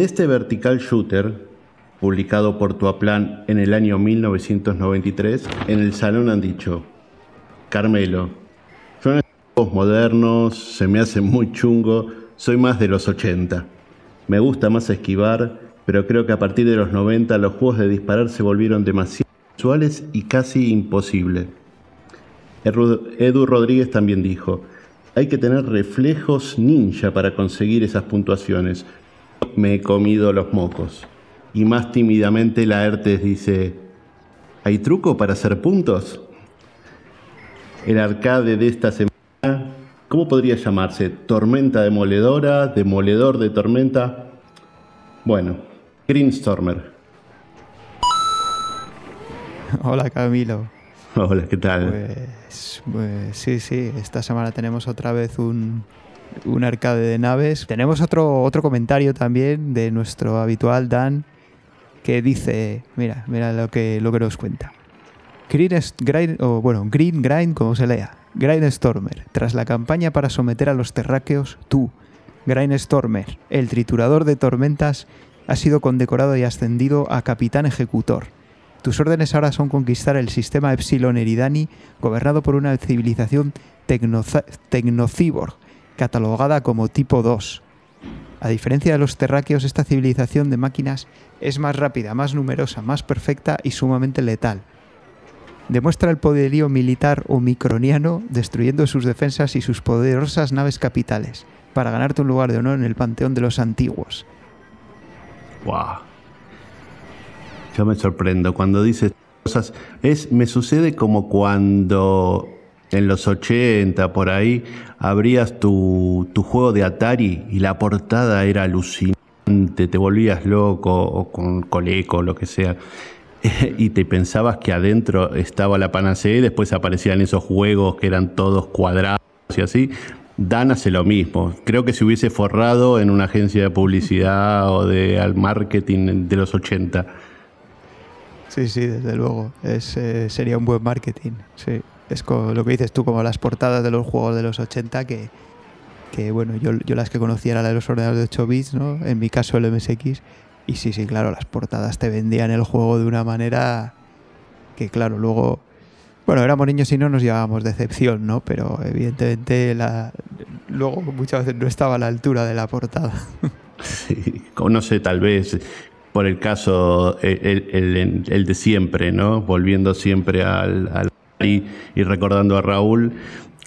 Este vertical shooter, publicado por Tuaplan en el año 1993, en el salón han dicho, Carmelo, son juegos modernos, se me hace muy chungo, soy más de los 80. Me gusta más esquivar, pero creo que a partir de los 90 los juegos de disparar se volvieron demasiado visuales y casi imposibles. Edu Rodríguez también dijo, hay que tener reflejos ninja para conseguir esas puntuaciones. Me he comido los mocos. Y más tímidamente la Ertes dice, ¿hay truco para hacer puntos? El arcade de esta semana, ¿cómo podría llamarse? ¿Tormenta demoledora? ¿Demoledor de tormenta? Bueno, Greenstormer. Hola Camilo. Hola, ¿qué tal? Pues, pues, sí, sí, esta semana tenemos otra vez un, un arcade de naves. Tenemos otro, otro comentario también de nuestro habitual Dan que dice, mira, mira lo que, lo que nos cuenta. Green, grind, o bueno, Green Grind, como se lea. Stormer. tras la campaña para someter a los terráqueos, tú, Stormer, el triturador de tormentas, has sido condecorado y ascendido a capitán ejecutor. Tus órdenes ahora son conquistar el sistema Epsilon Eridani, gobernado por una civilización tecnociborg, catalogada como tipo 2. A diferencia de los terráqueos, esta civilización de máquinas es más rápida, más numerosa, más perfecta y sumamente letal. Demuestra el poderío militar omicroniano destruyendo sus defensas y sus poderosas naves capitales para ganarte un lugar de honor en el panteón de los antiguos. Wow. Yo me sorprendo cuando dices cosas. Es, me sucede como cuando en los 80, por ahí, abrías tu, tu juego de Atari y la portada era alucinante, te volvías loco, o con Coleco, lo que sea, y te pensabas que adentro estaba la panacea y después aparecían esos juegos que eran todos cuadrados y así. Dan hace lo mismo. Creo que se hubiese forrado en una agencia de publicidad o de al marketing de los 80. Sí, sí, desde luego. Es, eh, sería un buen marketing. Sí. Es lo que dices tú, como las portadas de los juegos de los 80, que, que bueno, yo, yo las que conocía eran de los ordenadores de 8 bits, ¿no? En mi caso el MSX. Y sí, sí, claro, las portadas te vendían el juego de una manera que, claro, luego... Bueno, éramos niños y no nos llevábamos decepción, ¿no? Pero evidentemente la, luego muchas veces no estaba a la altura de la portada. Sí, no sé, tal vez por el caso, el, el, de siempre, ¿no? Volviendo siempre al y, recordando a Raúl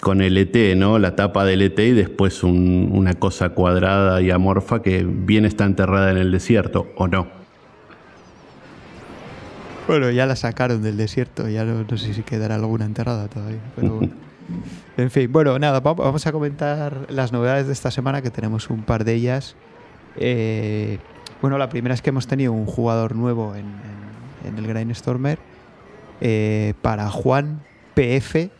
con el ET, ¿no? La tapa del ET y después una cosa cuadrada y amorfa que bien está enterrada en el desierto, ¿o no? Bueno, ya la sacaron del desierto, ya no, sé si quedará alguna enterrada todavía, pero En fin, bueno, nada, vamos a comentar las novedades de esta semana, que tenemos un par de ellas. Eh, bueno, la primera es que hemos tenido un jugador nuevo en, en, el Grindstormer eh, para Juan PF,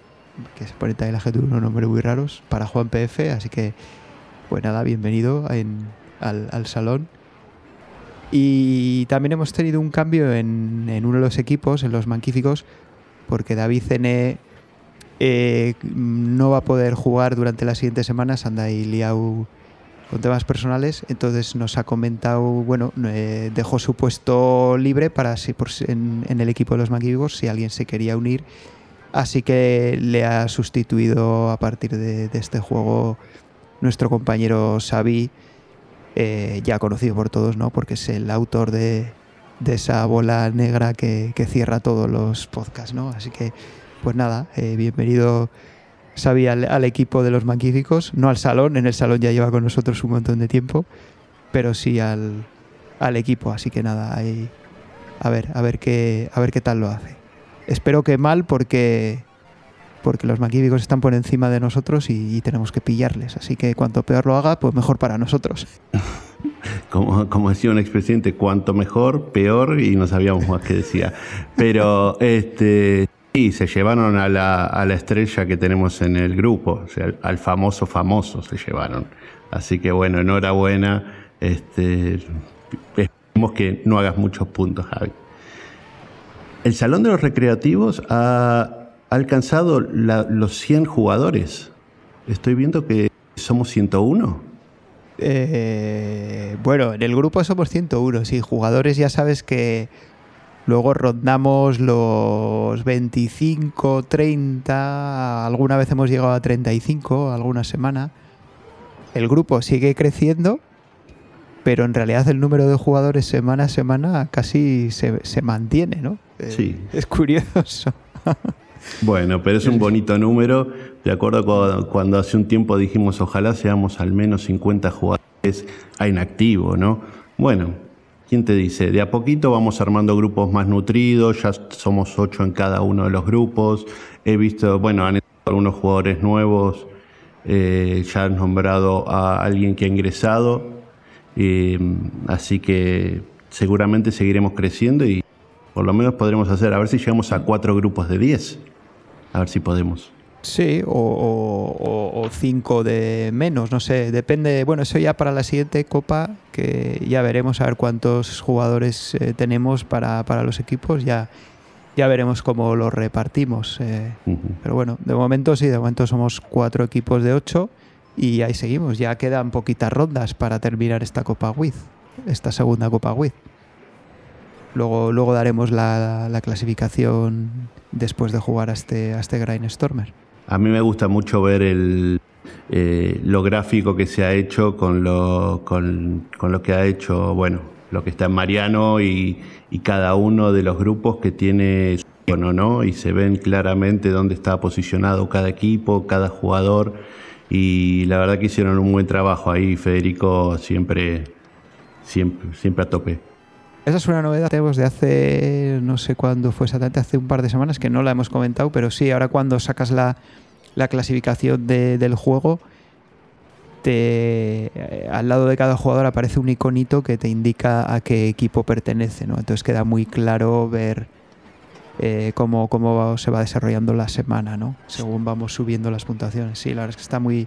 que se pone también la gente unos nombres muy raros, para Juan PF, así que pues nada, bienvenido al, salón. Y también hemos tenido un cambio en, uno de los equipos, en los manquíficos, porque David Cene eh, no va a poder jugar durante las siguientes semanas, anda ahí liado con temas personales, entonces nos ha comentado, bueno, eh, dejó su puesto libre para si por, en, el equipo de los Manquívicos si alguien se quería unir, así que le ha sustituido a partir de, este juego nuestro compañero Xavi, eh, ya conocido por todos, ¿no? Porque es el autor de, esa bola negra que, cierra todos los podcasts, ¿no? Así que, pues nada, eh, bienvenido sabía al, equipo de los magníficos, no al salón, en el salón ya lleva con nosotros un montón de tiempo, pero sí al, equipo, así que nada, ahí, a ver, a ver qué, a ver qué tal lo hace. Espero que mal porque porque los magníficos están por encima de nosotros y, tenemos que pillarles, así que cuanto peor lo haga, pues mejor para nosotros. Como, como decía un expresidente, cuanto mejor, peor, y no sabíamos más qué decía. Pero este Sí, se llevaron a la, estrella que tenemos en el grupo, al, famoso famoso se llevaron. Así que bueno, enhorabuena. Este, esperemos que no hagas muchos puntos, Javi. El Salón de los Recreativos ha alcanzado los 100 jugadores. Estoy viendo que somos 101. Eh, bueno, en el grupo somos 101, sí, jugadores ya sabes que luego rondamos los 25, 30, alguna vez hemos llegado a 35, alguna semana. El grupo sigue creciendo, pero en realidad el número de jugadores semana a semana casi se, se mantiene, ¿no? Eh, sí. Es curioso. Bueno, pero es un bonito número. De acuerdo con cuando hace un tiempo dijimos ojalá seamos al menos 50 jugadores a inactivo, ¿no? Bueno, ¿quién te dice? De a poquito vamos armando grupos más nutridos, ya somos ocho en cada uno de los grupos. He visto, bueno, han entrado algunos jugadores nuevos, eh, ya han nombrado a alguien que ha ingresado, eh, así que seguramente seguiremos creciendo y por lo menos podremos hacer, a ver si llegamos a cuatro grupos de 10. A ver si podemos. Sí, o, cinco de menos, no sé, depende. Bueno, eso ya para la siguiente copa, que ya veremos a ver cuántos jugadores eh, tenemos para, los equipos, ya, ya veremos cómo los repartimos. Eh. Pero bueno, de momento sí, de momento somos cuatro equipos de ocho y ahí seguimos. Ya quedan poquitas rondas para terminar esta Copa WIZ, esta segunda Copa WIZ. Luego, luego daremos la, la clasificación después de jugar a este, a este Stormer. A mí me gusta mucho ver el, eh, lo gráfico que se ha hecho con lo, con, lo que ha hecho, bueno, lo que está en Mariano y, cada uno de los grupos que tiene su tono, ¿no? Y se ven claramente dónde está posicionado cada equipo, cada jugador. Y la verdad que hicieron un buen trabajo ahí, Federico, siempre, siempre a tope. Esa es una novedad tenemos de hace, no sé cuándo fue exactamente, hace un par de semanas, que no la hemos comentado, pero sí, ahora cuando sacas la, clasificación del juego, te, eh, al lado de cada jugador aparece un iconito que te indica a qué equipo pertenece, ¿no? Entonces queda muy claro ver eh, cómo, cómo se va desarrollando la semana, ¿no? Según vamos subiendo las puntuaciones. Sí, la verdad es que está muy,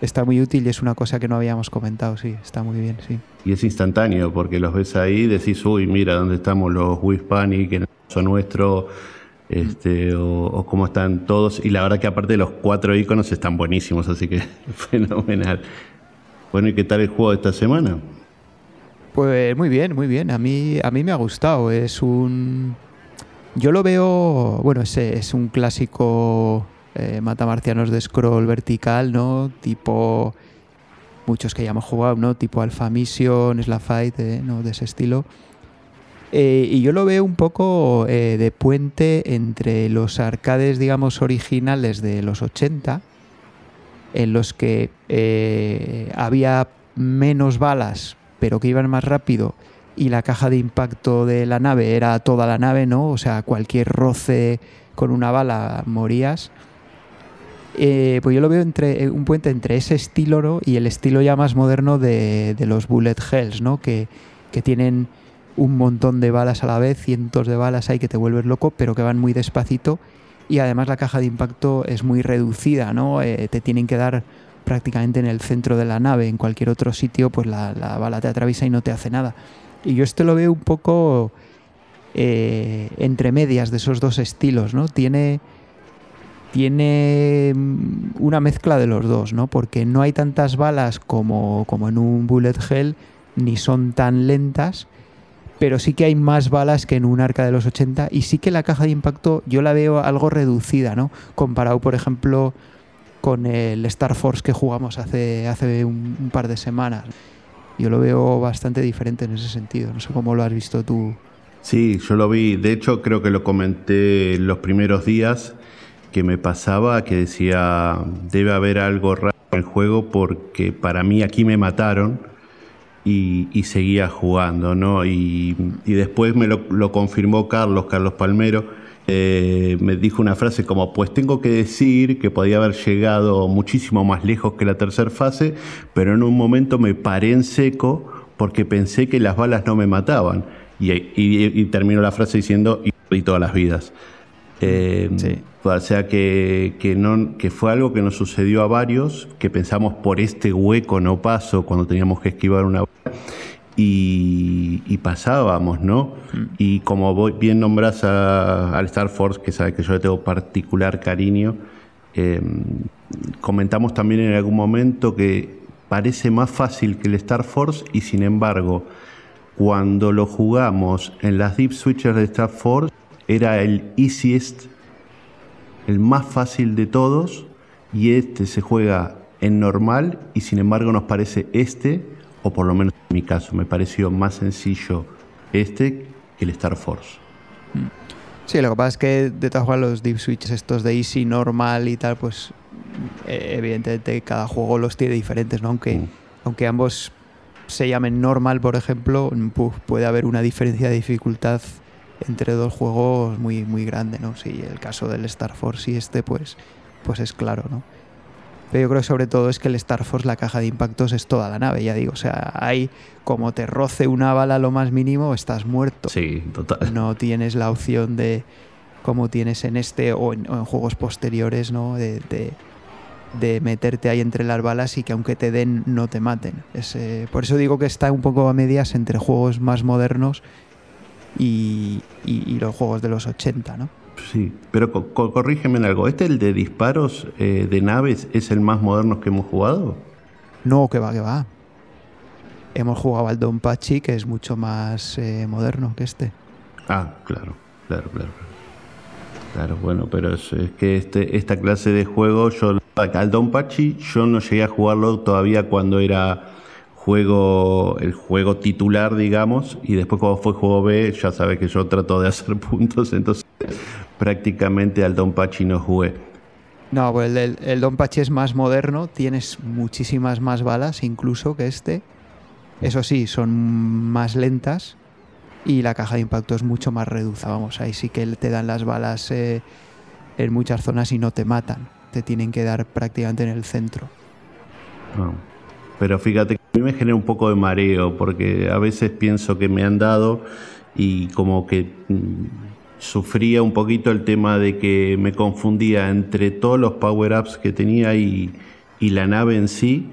está muy útil y es una cosa que no habíamos comentado, sí, está muy bien, sí. Y es instantáneo, porque los ves ahí, decís, uy, mira dónde estamos los Wispani, que son nuestros, este, o, cómo están todos. Y la verdad que aparte los cuatro iconos están buenísimos, así que fenomenal. Bueno, ¿y qué tal el juego de esta semana? Pues muy bien, muy bien. A mí, a mí me ha gustado. Es un. Yo lo veo. Bueno, es, es un clásico eh, matamarcianos de scroll vertical, ¿no? Tipo muchos que ya hemos jugado, ¿no? Tipo Alpha Mission, Slap Fight, eh, ¿no? De ese estilo. Eh, y yo lo veo un poco de puente entre los arcades, digamos, originales de los 80, en los que había menos balas, pero que iban más rápido, y la caja de impacto de la nave era toda la nave, ¿no? O sea, cualquier roce con una bala morías. Eh, pues yo lo veo entre eh, un puente entre ese estilo y el estilo ya más moderno de, los bullet hells, ¿no? Que, tienen un montón de balas a la vez, cientos de balas ahí que te vuelves loco, pero que van muy despacito y además la caja de impacto es muy reducida, ¿no? Eh, te tienen que dar prácticamente en el centro de la nave, en cualquier otro sitio pues la, bala te atraviesa y no te hace nada. Y yo esto lo veo un poco entre medias de esos dos estilos, ¿no? Tiene tiene mm, una mezcla de los dos, ¿no? Porque no hay tantas balas como, como en un bullet hell, ni son tan lentas, pero sí que hay más balas que en un arca de los 80 y sí que la caja de impacto yo la veo algo reducida, ¿no? Comparado, por ejemplo, con el Star Force que jugamos hace, hace un, par de semanas. Yo lo veo bastante diferente en ese sentido. No sé cómo lo has visto tú. Sí, yo lo vi. De hecho, creo que lo comenté los primeros días que me pasaba que decía, debe haber algo raro en el juego porque para mí aquí me mataron y, seguía jugando, ¿no? Y, después me lo, confirmó Carlos, Carlos Palmero, eh, me dijo una frase como, pues tengo que decir que podía haber llegado muchísimo más lejos que la tercera fase, pero en un momento me paré en seco porque pensé que las balas no me mataban. Y, y, terminó la frase diciendo, y todas las vidas. Eh, sí. O sea que, que, no, que fue algo que nos sucedió a varios, que pensamos por este hueco no paso cuando teníamos que esquivar una y, y pasábamos, ¿no? Mm. Y como bien nombras al Star Force, que sabe que yo le tengo particular cariño, em, comentamos también en algún momento que parece más fácil que el Star Force y sin embargo, cuando lo jugamos en las Deep Switchers de Star Force, era el easiest, el más fácil de todos y este se juega en normal y sin embargo nos parece este, o por lo menos en mi caso, me pareció más sencillo este que el Star Force. Sí, lo que pasa es que de todas formas los deep switches estos de easy, normal y tal, pues eh, evidentemente cada juego los tiene diferentes, ¿no? Aunque, Mm. aunque ambos se llamen normal, por ejemplo, puede haber una diferencia de dificultad entre dos juegos muy, muy grande, ¿no? Sí, el caso del Star Force y este, pues, pues es claro, ¿no? Pero yo creo que sobre todo es que el Star Force, la caja de impactos es toda la nave, ya digo. O sea, hay como te roce una bala lo más mínimo, estás muerto. Sí, total. No tienes la opción de, como tienes en este o en, o en juegos posteriores, ¿no? De, de- de meterte ahí entre las balas y que aunque te den, no te maten. Es, eh, por eso digo que está un poco a medias entre juegos más modernos y, y- y los juegos de los 80, ¿no? Sí, pero co- co- corrígeme en algo. ¿Este, el de disparos eh, de naves, es el más moderno que hemos jugado? No, que va, que va. Hemos jugado al Don Pachi, que es mucho más eh, moderno que este. Ah, claro, claro, claro. Claro, bueno, pero es, es que este, esta clase de juego, yo al Don Pachi, yo no llegué a jugarlo todavía cuando era juego, el juego titular, digamos, y después cuando fue juego B, ya sabes que yo trato de hacer puntos, entonces prácticamente al Don Pachi no jugué. No, pues el, el, Don Pachi es más moderno, tienes muchísimas más balas incluso que este. Eso sí, son más lentas y la caja de impacto es mucho más reducida. Vamos, ahí sí que te dan las balas eh, en muchas zonas y no te matan. Te tienen que dar prácticamente en el centro. No. Pero fíjate que a mí me genera un poco de mareo, porque a veces pienso que me han dado y como que mm, sufría un poquito el tema de que me confundía entre todos los power-ups que tenía y, y la nave en sí.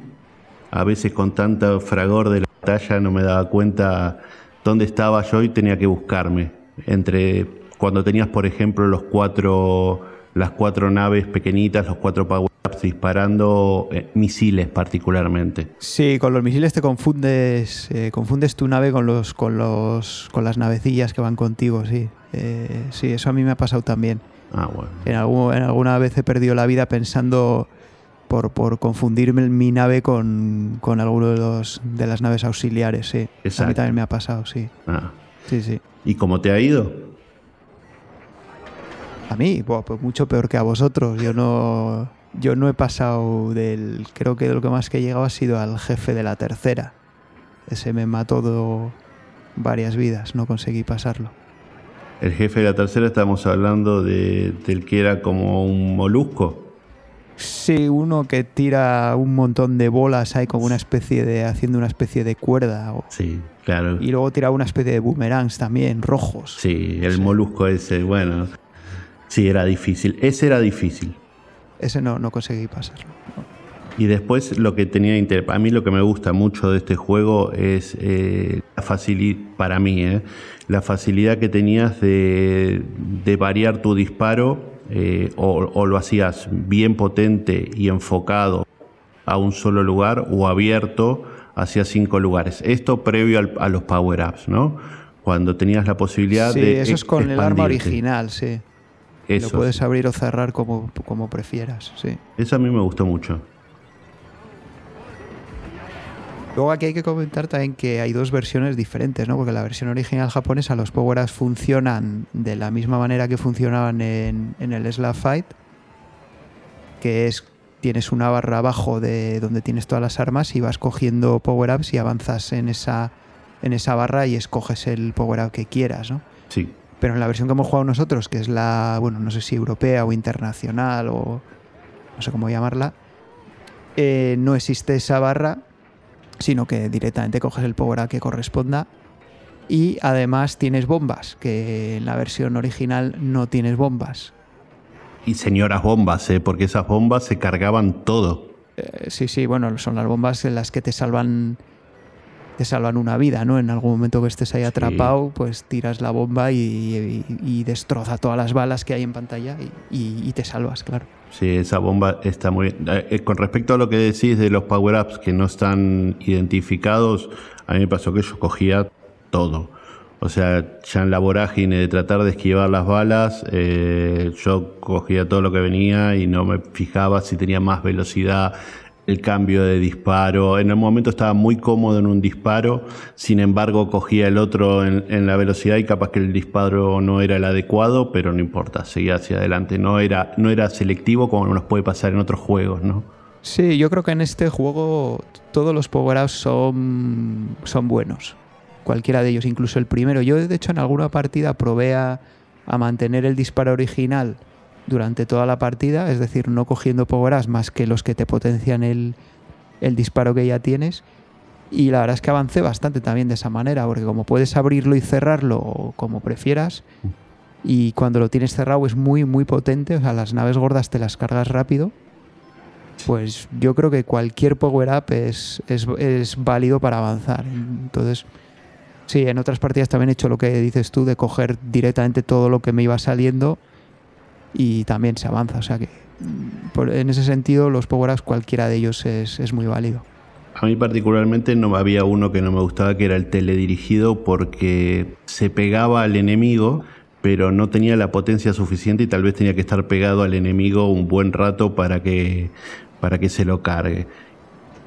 A veces con tanto fragor de la batalla no me daba cuenta dónde estaba yo y tenía que buscarme. Entre cuando tenías, por ejemplo, los cuatro, las cuatro naves pequeñitas, los cuatro power-ups disparando eh, misiles particularmente. Sí, con los misiles te confundes, eh, confundes tu nave con los, con los, con las navecillas que van contigo, sí. Eh, sí, eso a mí me ha pasado también. Ah, bueno. En, algún- en alguna vez he perdido la vida pensando por, por confundirme mi nave con, con alguno de, los, de las naves auxiliares, sí. A mí Exacto. también me ha pasado, sí. Ah. Sí, sí. ¿Y cómo te ha ido? A mí, buah, pues mucho peor que a vosotros. Yo no, yo no he pasado del. Creo que de lo que más que he llegado ha sido al jefe de la tercera. Ese me mató do- varias vidas, no conseguí pasarlo. El jefe de la tercera estamos hablando de, del que era como un molusco. Sí, uno que tira un montón de bolas ahí como una especie de. haciendo una especie de cuerda. o- Sí, claro. y luego tira una especie de boomerangs también, rojos. Sí, el molusco ese, bueno. Sí, era difícil. Ese era difícil. Ese no, no conseguí pasarlo. Y después lo que tenía inter- a mí lo que me gusta mucho de este juego es eh, la facilidad, para mí, eh, la facilidad que tenías de, de variar tu disparo eh, o, o lo hacías bien potente y enfocado a un solo lugar o abierto hacia cinco lugares. Esto previo al- a los power-ups, ¿no? Cuando tenías la posibilidad Sí, de... eso es con el arma original, sí. Eso, Lo puedes abrir o cerrar como, como prefieras, sí. eso a mí me gustó mucho. Luego aquí hay que comentar también que hay dos versiones diferentes, ¿no? Porque la versión original japonesa los power-ups funcionan de la misma manera que funcionaban en, en el Slap Fight, que es tienes una barra abajo de donde tienes todas las armas y vas cogiendo power-ups y avanzas en esa, en esa barra y escoges el power-up que quieras, ¿no? Sí. Pero en la versión que hemos jugado nosotros, que es la, bueno, no sé si europea o internacional o no sé cómo llamarla, eh, no existe esa barra, sino que directamente coges el power up que corresponda y además tienes bombas, que en la versión original no tienes bombas. Y señoras bombas, ¿eh? porque esas bombas se cargaban todo. Eh, sí, sí, bueno, son las bombas en las que te salvan te salvan una vida, ¿no? En algún momento que estés ahí atrapado, pues tiras la bomba y, destroza todas las balas que hay en pantalla y, te salvas, claro. Sí, esa bomba está muy bien. Eh, eh, con respecto a lo que decís de los power-ups que no están identificados, a mí me pasó que yo cogía todo. O sea, ya en la vorágine de tratar de esquivar las balas, eh, yo cogía todo lo que venía y no me fijaba si tenía más velocidad, el cambio de disparo. En el momento estaba muy cómodo en un disparo, sin embargo cogía el otro en, la velocidad y capaz que el disparo no era el adecuado, pero no importa, seguía hacia adelante. No era, no era selectivo como nos puede pasar en otros juegos, ¿no? Sí, yo creo que en este juego todos los power-ups son, son buenos. Cualquiera de ellos, incluso el primero. Yo de hecho en alguna partida probé a mantener el disparo original durante toda la partida, es decir, no cogiendo power más que los que te potencian el, disparo que ya tienes. Y la verdad es que avancé bastante también de esa manera, porque como puedes abrirlo y cerrarlo como prefieras, y cuando lo tienes cerrado es muy, muy potente, o sea, las naves gordas te las cargas rápido, pues yo creo que cualquier power-up es, es, es, válido para avanzar. Entonces, sí, en otras partidas también he hecho lo que dices tú, de coger directamente todo lo que me iba saliendo y también se avanza. O sea que en ese sentido los power-ups cualquiera de ellos es, muy válido. A mí particularmente no había uno que no me gustaba, que era el teledirigido, porque se pegaba al enemigo, pero no tenía la potencia suficiente y tal vez tenía que estar pegado al enemigo un buen rato para que, para que se lo cargue.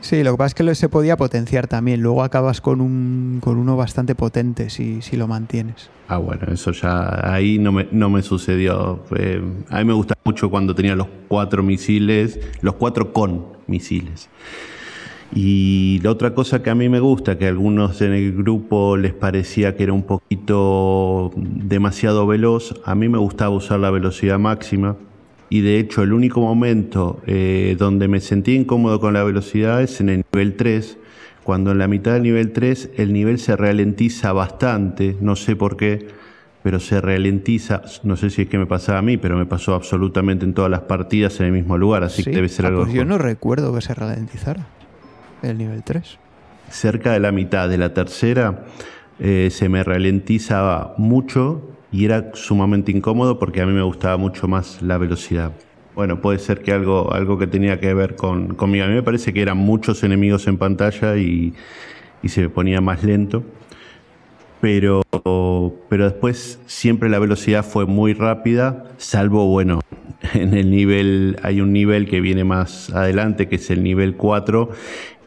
Sí, lo que pasa es que se podía potenciar también. Luego acabas con, un, con uno bastante potente si, si lo mantienes. Ah, bueno, eso ya ahí no me, no me sucedió. a mí me gusta mucho cuando tenía los cuatro misiles, los cuatro con misiles. Y la otra cosa que a mí me gusta, que a algunos en el grupo les parecía que era un poquito demasiado veloz, a mí me gustaba usar la velocidad máxima y de hecho el único momento eh, donde me sentí incómodo con la velocidad es en el nivel 3, cuando en la mitad del nivel 3 el nivel se ralentiza bastante, no sé por qué, pero se ralentiza, no sé si es que me pasaba a mí, pero me pasó absolutamente en todas las partidas en el mismo lugar, así que debe ser ah, algo... Pues yo no recuerdo que se ralentizara el nivel 3. Cerca de la mitad de la tercera eh, se me ralentizaba mucho y era sumamente incómodo porque a mí me gustaba mucho más la velocidad. Bueno, puede ser que algo, algo que tenía que ver con, conmigo. A mí me parece que eran muchos enemigos en pantalla y, se me ponía más lento. Pero, pero después siempre la velocidad fue muy rápida, salvo, bueno, en el nivel, hay un nivel que viene más adelante, que es el nivel 4,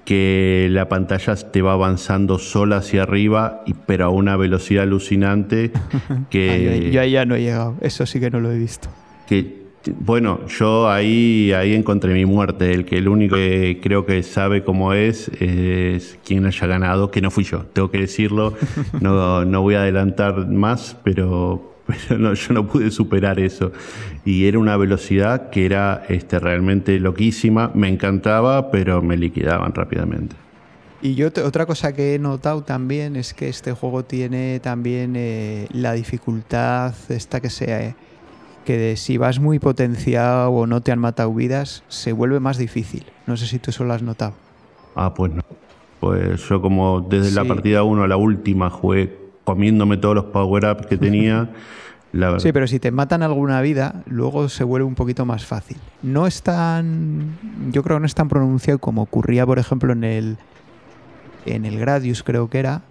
que la pantalla te va avanzando sola hacia arriba, y, pero a una velocidad alucinante que... yo ahí ya no he llegado, eso sí que no lo he visto. Que, bueno, yo ahí, ahí encontré mi muerte, el que el único que creo que sabe cómo es es quien haya ganado, que no fui yo, tengo que decirlo, no, no voy a adelantar más, pero pero no, yo no pude superar eso. Y era una velocidad que era este, realmente loquísima, me encantaba, pero me liquidaban rápidamente. Y yo otra cosa que he notado también es que este juego tiene también eh, la dificultad esta que sea que de si vas muy potenciado o no te han matado vidas, se vuelve más difícil. No sé si tú eso lo has notado. Ah, pues no. Pues yo como desde la partida 1 a la última jugué comiéndome todos los power-ups que tenía. Sí, pero si te matan alguna vida, luego se vuelve un poquito más fácil. No es tan. Yo creo que no es tan pronunciado como ocurría, por ejemplo, en el. En el Gradius, creo que era.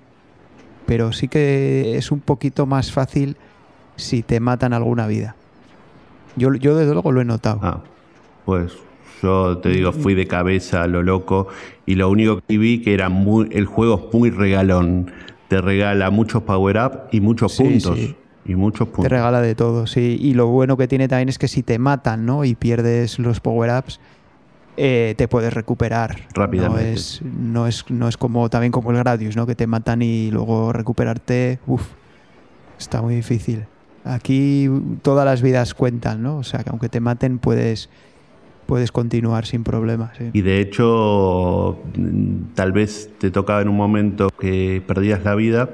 Pero sí que es un poquito más fácil si te matan alguna vida. Yo, yo desde luego lo he notado. Ah, pues yo te digo, fui de cabeza a lo loco y lo único que vi que era muy, el juego es muy regalón. Te regala muchos power-up y muchos puntos. Y muchos puntos. Te regala de todo, sí. Y lo bueno que tiene también es que si te matan, ¿no? Y pierdes los power-ups, eh, te puedes recuperar. Rápidamente. No es, no es, no es como también como el Gradius, ¿no? Que te matan y luego recuperarte, uff, está muy difícil. Aquí todas las vidas cuentan, ¿no? O sea, que aunque te maten puedes puedes continuar sin problemas. Y de hecho, tal vez te tocaba en un momento que perdías la vida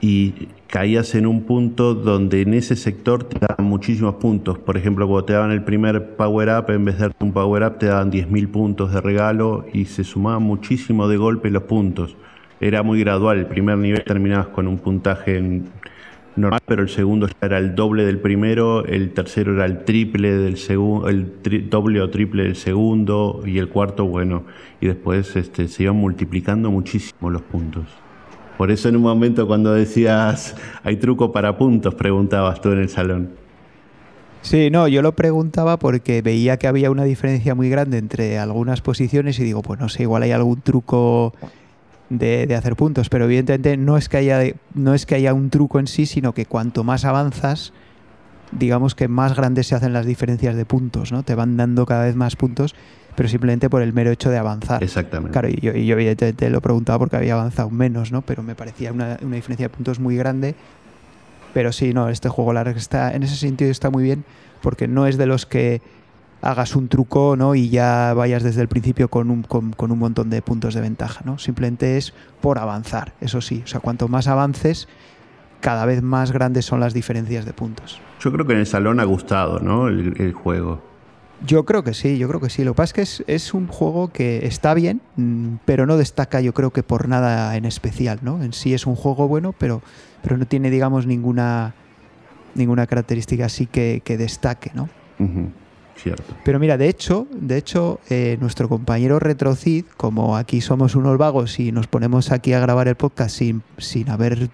y caías en un punto donde en ese sector te daban muchísimos puntos. Por ejemplo, cuando te daban el primer power up, en vez de darte un power up, te daban 10.000 puntos de regalo y se sumaban muchísimo de golpe los puntos. era muy gradual. El primer nivel terminabas con un puntaje normal, pero el segundo era el doble del primero, el tercero era el triple del segundo, el doble o triple del segundo, y el cuarto, bueno, y después este, se iban multiplicando muchísimo los puntos. Por eso en un momento cuando decías, hay truco para puntos, preguntabas tú en el salón. Sí, no, yo lo preguntaba porque veía que había una diferencia muy grande entre algunas posiciones y digo, pues no sé, igual hay algún truco de, hacer puntos, pero evidentemente no es, que haya, no es que haya un truco en sí, sino que cuanto más avanzas, digamos que más grandes se hacen las diferencias de puntos, ¿no? Te van dando cada vez más puntos, pero simplemente por el mero hecho de avanzar. Exactamente. Claro, y yo, y yo evidentemente lo preguntaba porque había avanzado menos, ¿no? Pero me parecía una, una diferencia de puntos muy grande. Pero sí, no, este juego largo está, en ese sentido está muy bien, porque no es de los que hagas un truco ¿no? y ya vayas desde el principio con un, con, un montón de puntos de ventaja. ¿no? Simplemente es por avanzar, eso sí. O sea, cuanto más avances, cada vez más grandes son las diferencias de puntos. Yo creo que en el salón ha gustado ¿no? el, juego. Yo creo que sí, yo creo que sí. Lo que pasa es que es, es, un juego que está bien, mm, pero no destaca yo creo que por nada en especial, ¿no? En sí es un juego bueno, pero, pero no tiene, digamos, ninguna, ninguna característica así que, que destaque, ¿no? Pero mira, de hecho, de hecho, eh, nuestro compañero Retrocid, como aquí somos unos vagos y nos ponemos aquí a grabar el podcast sin, sin haber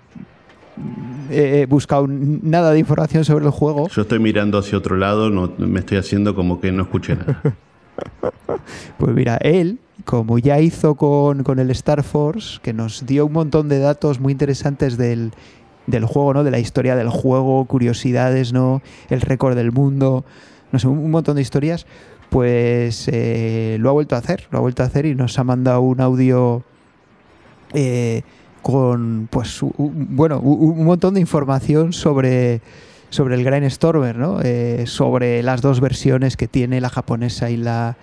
eh, buscado nada de información sobre el juego. Yo estoy mirando hacia otro lado, no, me estoy haciendo como que no escuché nada. pues mira, él, como ya hizo con, con, el Star Force, que nos dio un montón de datos muy interesantes del, del juego, ¿no? De la historia del juego, curiosidades, ¿no? El récord del mundo no sé, un, montón de historias, pues eh, lo ha vuelto a hacer, lo ha vuelto a hacer y nos ha mandado un audio eh, con, pues, bueno, un, montón de información sobre, sobre el Grand Stormer, ¿no? Eh, sobre las dos versiones que tiene la japonesa y la,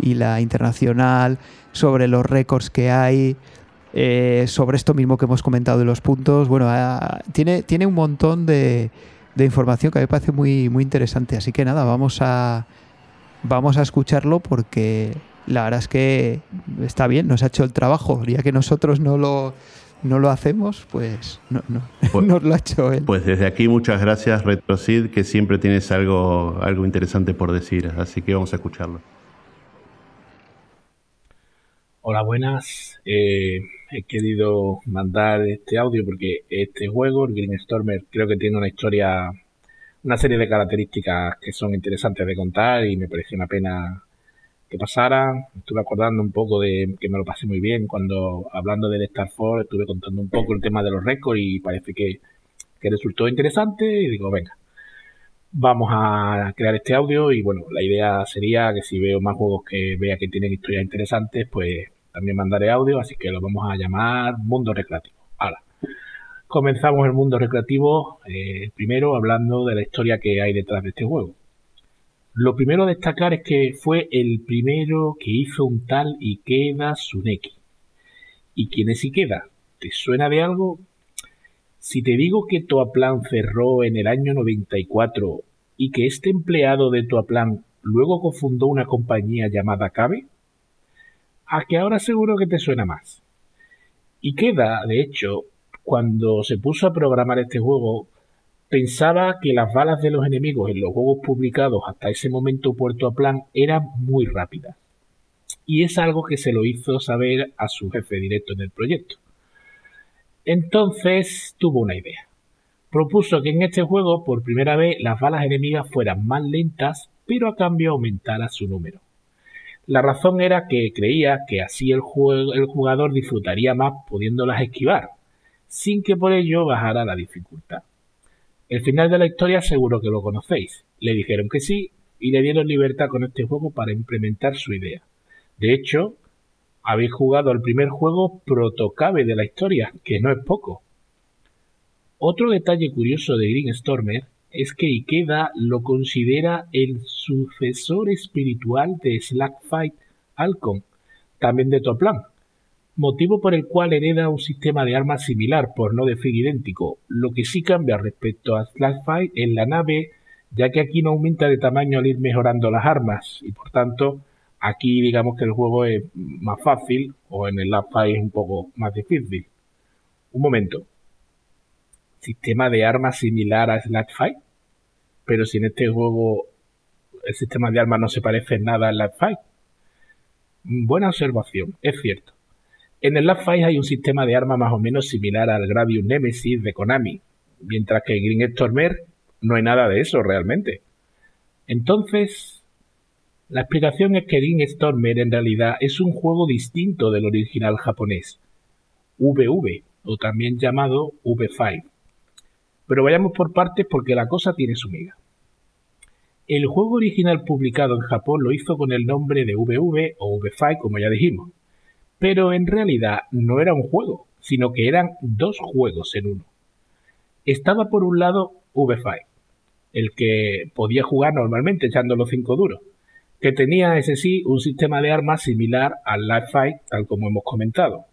y la internacional, sobre los récords que hay. sobre esto mismo que hemos comentado de los puntos, bueno, tiene, tiene un montón de, de información que a mí me parece muy, muy interesante. Así que nada, vamos a, vamos a escucharlo porque la verdad es que está bien, nos ha hecho el trabajo. Ya que nosotros no lo, no lo hacemos, pues no, no, pues, nos lo ha hecho él. Pues desde aquí muchas gracias RetroCid, que siempre tienes algo, algo interesante por decir. Así que vamos a escucharlo. Hola, buenas. Eh, he querido mandar este audio porque este juego, el Green Stormer, creo que tiene una historia, una serie de características que son interesantes de contar y me pareció una pena que pasara. Estuve acordando un poco de que me lo pasé muy bien cuando hablando del Star Force estuve contando un poco el tema de los récords y parece que, que resultó interesante y digo, venga, vamos a crear este audio y bueno, la idea sería que si veo más juegos que vea que tienen historias interesantes, pues también mandaré audio, así que lo vamos a llamar Mundo Recreativo. Ahora, comenzamos el mundo recreativo eh, primero hablando de la historia que hay detrás de este juego. Lo primero a destacar es que fue el primero que hizo un tal Ikeda Suneki. ¿Y quién es Ikeda? ¿Te suena de algo? Si te digo que Toaplan cerró en el año 94 y que este empleado de Toaplan luego cofundó una compañía llamada Cabe, a que ahora seguro que te suena más. Y queda, de hecho, cuando se puso a programar este juego, pensaba que las balas de los enemigos en los juegos publicados hasta ese momento puerto a plan eran muy rápidas. Y es algo que se lo hizo saber a su jefe directo en el proyecto. Entonces tuvo una idea. Propuso que en este juego por primera vez las balas enemigas fueran más lentas, pero a cambio aumentara su número. La razón era que creía que así el, jugador disfrutaría más pudiéndolas esquivar, sin que por ello bajara la dificultad. El final de la historia seguro que lo conocéis. Le dijeron que sí y le dieron libertad con este juego para implementar su idea. De hecho, habéis jugado al primer juego protocabe de la historia, que no es poco. Otro detalle curioso de Green Stormer es que Ikeda lo considera el sucesor espiritual de Slackfight Alcon, también de Toplan, motivo por el cual hereda un sistema de armas similar, por no decir idéntico. Lo que sí cambia respecto a Slackfight en la nave, ya que aquí no aumenta de tamaño al ir mejorando las armas, y por tanto Aquí digamos que el juego es más fácil o en el Fight es un poco más difícil. Un momento. Sistema de armas similar a Slack Fight. Pero si en este juego el sistema de armas no se parece en nada al Last Fight. Buena observación, es cierto. En el Last Fight hay un sistema de armas más o menos similar al Gradius Nemesis de Konami, mientras que en Green Stormer no hay nada de eso realmente. Entonces, la explicación es que Green Stormer en realidad es un juego distinto del original japonés, VV, o también llamado V5. Pero vayamos por partes porque la cosa tiene su miga. El juego original publicado en Japón lo hizo con el nombre de VV o V5, como ya dijimos. Pero en realidad no era un juego, sino que eran dos juegos en uno. Estaba por un lado V5, el que podía jugar normalmente echando los cinco duros, que tenía ese sí un sistema de armas similar al Live Fight, tal como hemos comentado.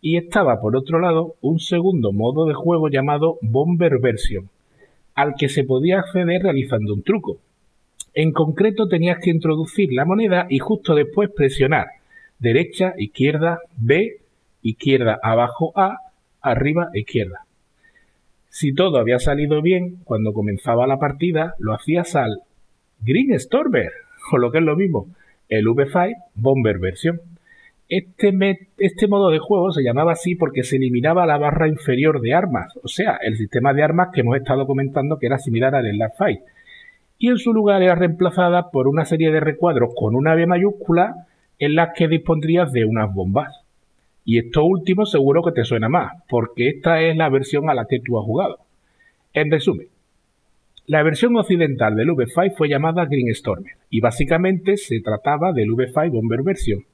Y estaba por otro lado un segundo modo de juego llamado Bomber Version, al que se podía acceder realizando un truco. En concreto tenías que introducir la moneda y justo después presionar derecha, izquierda, B, izquierda, abajo A, arriba, izquierda. Si todo había salido bien, cuando comenzaba la partida, lo hacías al Green Stormer, o lo que es lo mismo, el V5 Bomber versión. Este, este modo de juego se llamaba así porque se eliminaba la barra inferior de armas, o sea, el sistema de armas que hemos estado comentando que era similar al Last Fight. Y en su lugar era reemplazada por una serie de recuadros con una B mayúscula en las que dispondrías de unas bombas. Y esto último seguro que te suena más, porque esta es la versión a la que tú has jugado. En resumen, la versión occidental del V5 fue llamada Green Stormer y básicamente se trataba del V5 Bomber Version.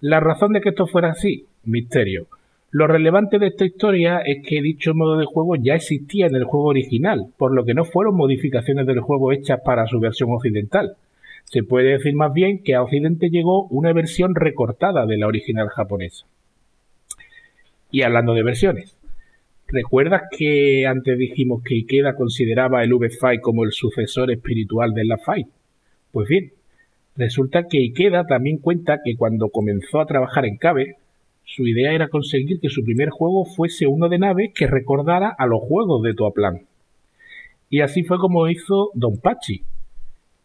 La razón de que esto fuera así, misterio. Lo relevante de esta historia es que dicho modo de juego ya existía en el juego original, por lo que no fueron modificaciones del juego hechas para su versión occidental. Se puede decir más bien que a Occidente llegó una versión recortada de la original japonesa. Y hablando de versiones, ¿recuerdas que antes dijimos que Ikeda consideraba el V-Fight como el sucesor espiritual del La Fight? Pues bien, resulta que Ikeda también cuenta que cuando comenzó a trabajar en Cabe, su idea era conseguir que su primer juego fuese uno de nave que recordara a los juegos de Toaplan. Y así fue como hizo Don Pachi,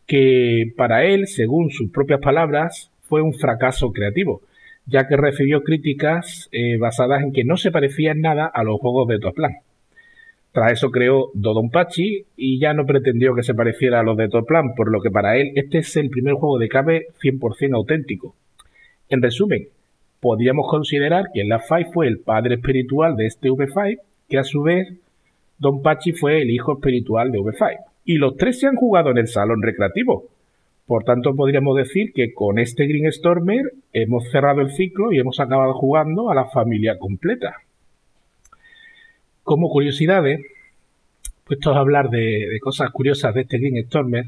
que para él, según sus propias palabras, fue un fracaso creativo, ya que recibió críticas eh, basadas en que no se parecía en nada a los juegos de Toplan. Tras eso creó Dodonpachi y ya no pretendió que se pareciera a los de Toplan, por lo que para él este es el primer juego de Cabe 100% auténtico. En resumen, podríamos considerar que la Five fue el padre espiritual de este V5, que a su vez Don Pachi fue el hijo espiritual de V5. Y los tres se han jugado en el salón recreativo, por tanto, podríamos decir que con este Green Stormer hemos cerrado el ciclo y hemos acabado jugando a la familia completa. Como curiosidades, puestos a hablar de, cosas curiosas de este Green Stormer,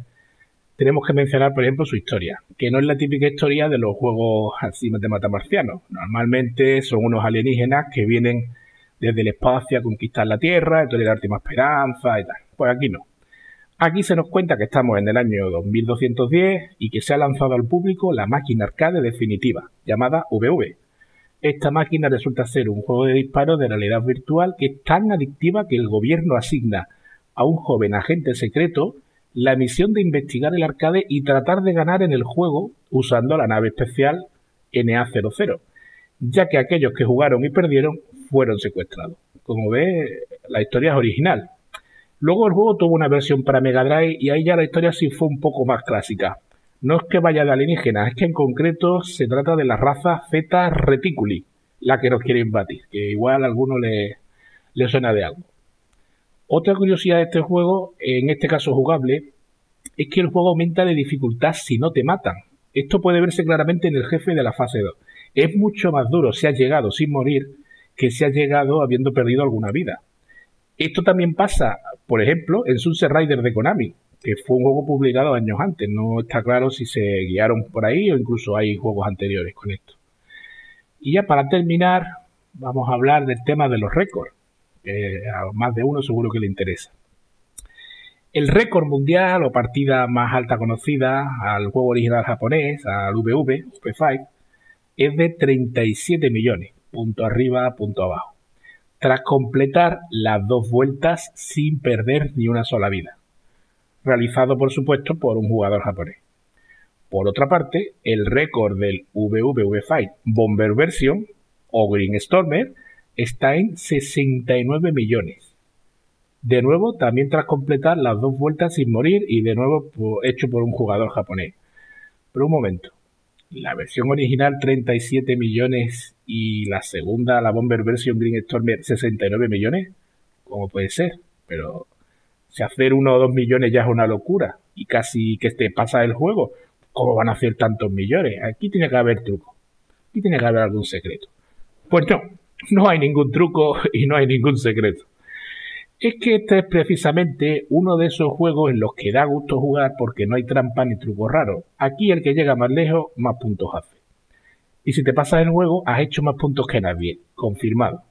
tenemos que mencionar, por ejemplo, su historia, que no es la típica historia de los juegos así de matamarcianos. Normalmente son unos alienígenas que vienen desde el espacio a conquistar la Tierra, entonces darte más esperanza y tal. Pues aquí no. Aquí se nos cuenta que estamos en el año 2210 y que se ha lanzado al público la máquina arcade definitiva, llamada VV. Esta máquina resulta ser un juego de disparos de realidad virtual que es tan adictiva que el gobierno asigna a un joven agente secreto la misión de investigar el arcade y tratar de ganar en el juego usando la nave especial NA00, ya que aquellos que jugaron y perdieron fueron secuestrados. Como ve, la historia es original, Luego el juego tuvo una versión para Mega Drive y ahí ya la historia sí fue un poco más clásica. No es que vaya de alienígenas, es que en concreto se trata de la raza Zeta Reticuli, la que nos quiere invadir, que igual a alguno le, le suena de algo. Otra curiosidad de este juego, en este caso jugable, es que el juego aumenta de dificultad si no te matan. Esto puede verse claramente en el jefe de la fase 2. Es mucho más duro si has llegado sin morir que si has llegado habiendo perdido alguna vida. Esto también pasa, por ejemplo, en Sunset Rider de Konami, que fue un juego publicado años antes. No está claro si se guiaron por ahí o incluso hay juegos anteriores con esto. Y ya para terminar, vamos a hablar del tema de los récords, que a más de uno seguro que le interesa. El récord mundial o partida más alta conocida al juego original japonés, al VV, V5, es de 37 millones, punto arriba, punto abajo, tras completar las dos vueltas sin perder ni una sola vida, realizado por supuesto por un jugador japonés. Por otra parte, el récord del VVV Fight Bomber Version o Green Stormer está en 69 millones. De nuevo, también tras completar las dos vueltas sin morir y de nuevo hecho por un jugador japonés. Pero un momento, la versión original 37 millones y la segunda, la Bomber Version Green Stormer 69 millones, ¿cómo puede ser? Pero si hacer uno o dos millones ya es una locura y casi que te pasa el juego, ¿cómo van a hacer tantos millones? Aquí tiene que haber truco, aquí tiene que haber algún secreto. Pues no, no hay ningún truco y no hay ningún secreto. Es que este es precisamente uno de esos juegos en los que da gusto jugar porque no hay trampa ni truco raro. Aquí el que llega más lejos, más puntos hace. Y si te pasas el juego, has hecho más puntos que nadie. Confirmado.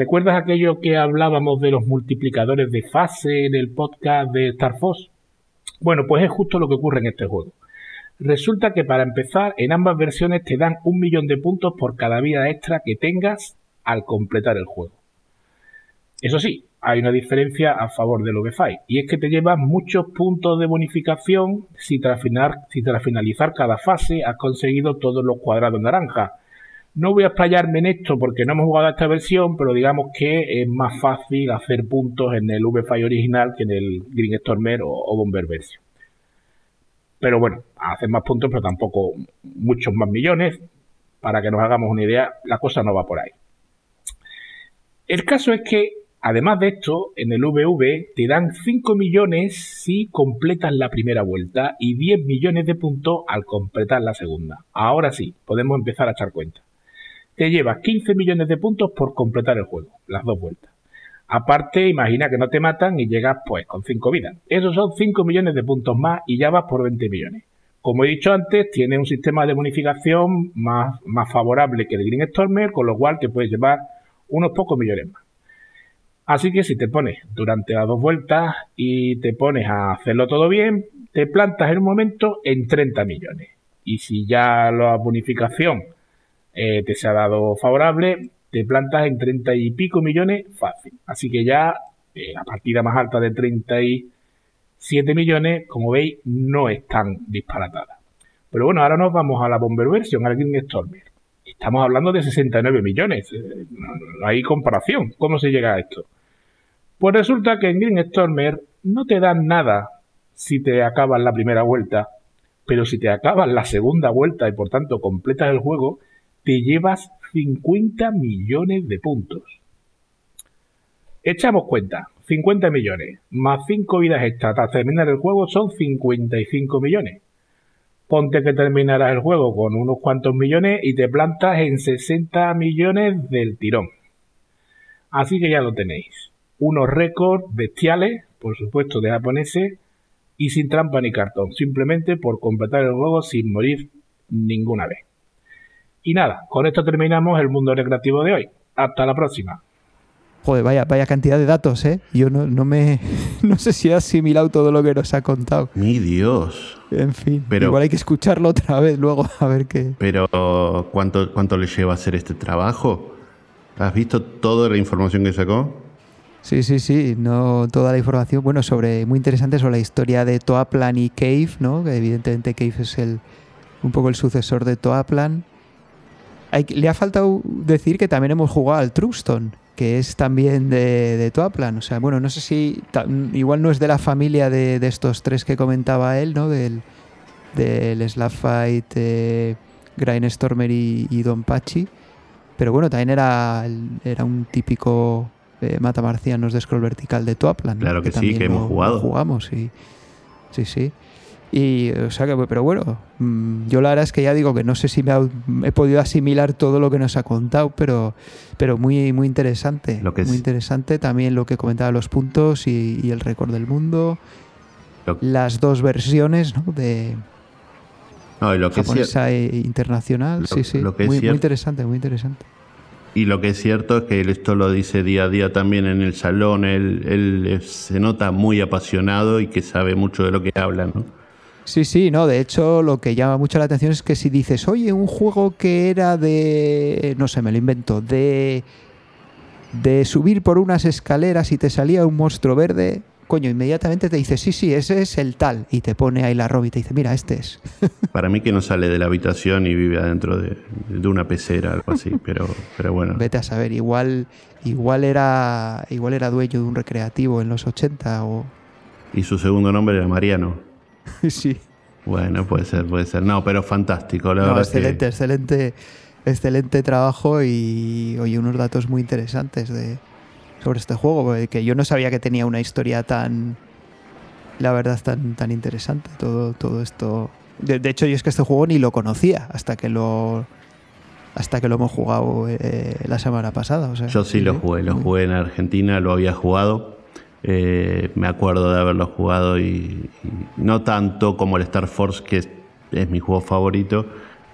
¿Recuerdas aquello que hablábamos de los multiplicadores de fase en el podcast de Star Fox? Bueno, pues es justo lo que ocurre en este juego. Resulta que para empezar, en ambas versiones te dan un millón de puntos por cada vida extra que tengas al completar el juego. Eso sí, hay una diferencia a favor del OBFI, y es que te llevas muchos puntos de bonificación si tras, si tras finalizar cada fase has conseguido todos los cuadrados naranja. No voy a explayarme en esto porque no hemos jugado a esta versión, pero digamos que es más fácil hacer puntos en el VFI original que en el Green Stormer o, Bomber Version. Pero bueno, hacer más puntos, pero tampoco muchos más millones. Para que nos hagamos una idea, la cosa no va por ahí. El caso es que Además de esto, en el VV te dan 5 millones si completas la primera vuelta y 10 millones de puntos al completar la segunda. Ahora sí, podemos empezar a echar cuenta. Te llevas 15 millones de puntos por completar el juego, las dos vueltas. Aparte, imagina que no te matan y llegas pues con 5 vidas. Esos son 5 millones de puntos más y ya vas por 20 millones. Como he dicho antes, tiene un sistema de bonificación más, más favorable que el Green Stormer, con lo cual te puedes llevar unos pocos millones más. Así que si te pones durante las dos vueltas y te pones a hacerlo todo bien, te plantas en un momento en 30 millones. Y si ya la bonificación eh, te se ha dado favorable, te plantas en 30 y pico millones fácil. Así que ya eh, la partida más alta de 37 millones, como veis, no es tan disparatada. Pero bueno, ahora nos vamos a la Bomber Version, al Green Stormer. Estamos hablando de 69 millones. Eh, no hay comparación. ¿Cómo se llega a esto? Pues resulta que en Green Stormer no te dan nada si te acabas la primera vuelta, pero si te acabas la segunda vuelta y por tanto completas el juego, te llevas 50 millones de puntos. Echamos cuenta, 50 millones, más 5 vidas extra hasta terminar el juego son 55 millones. Ponte que terminarás el juego con unos cuantos millones y te plantas en 60 millones del tirón. Así que ya lo tenéis unos récords bestiales, por supuesto de japoneses, y sin trampa ni cartón, simplemente por completar el juego sin morir ninguna vez. Y nada, con esto terminamos el mundo recreativo de hoy. Hasta la próxima. Joder, vaya, vaya cantidad de datos, ¿eh? Yo no, no me. No sé si he asimilado todo lo que nos ha contado. Mi Dios. En fin, pero, igual hay que escucharlo otra vez luego a ver qué. Pero, ¿cuánto, ¿cuánto le lleva a hacer este trabajo? ¿Has visto toda la información que sacó? Sí, sí, sí, no toda la información, bueno, sobre muy interesante sobre la historia de Toaplan y Cave, ¿no? Que evidentemente Cave es el un poco el sucesor de Toaplan. Hay, le ha faltado decir que también hemos jugado al Truston, que es también de, de Toaplan. O sea, bueno, no sé si igual no es de la familia de, estos tres que comentaba él, ¿no? Del, del Slapfight, eh, Stormer y, y Don Pachi. Pero bueno, también era, era un típico Mata Marcianos de Scroll Vertical de Toaplan. Claro que, sí, que hemos jugado. Jugamos, sí. Sí, sí. Y, o sea que, pero bueno, mm, yo la verdad es que ya digo que no sé si me he podido asimilar todo lo que nos ha contado, pero, pero muy, muy interesante. Lo que muy interesante también lo que comentaba los puntos y, el récord del mundo. Las dos versiones ¿no? de no, lo que japonesa e internacional. sí, sí. muy, muy interesante, muy interesante. Y lo que es cierto es que esto lo dice día a día también en el salón, él, él se nota muy apasionado y que sabe mucho de lo que habla, ¿no? Sí, sí, no, de hecho lo que llama mucho la atención es que si dices, oye, un juego que era de, no sé, me lo invento, de, de subir por unas escaleras y te salía un monstruo verde, coño, inmediatamente te dice, sí, sí, ese es el tal. Y te pone ahí la roba y te dice, mira, este es. Para mí que no sale de la habitación y vive adentro de, de una pecera, algo así, pero, pero bueno. Vete a saber, igual, igual, era, igual era dueño de un recreativo en los 80 o... Y su segundo nombre era Mariano. sí. Bueno, puede ser, puede ser. No, pero fantástico, la No, verdad. excelente, que- excelente, excelente trabajo y oye, unos datos muy interesantes de, sobre este juego, porque que yo no sabía que tenía una historia tan, la verdad, tan, tan interesante, todo, todo esto. De, de hecho, yo es que este juego ni lo conocía hasta que lo hasta que lo hemos jugado eh, la semana pasada. o sea, Yo sí lo jugué, lo jugué en Argentina, lo había jugado. Eh, me acuerdo de haberlo jugado y, no tanto como el Star Force, que es, mi juego favorito,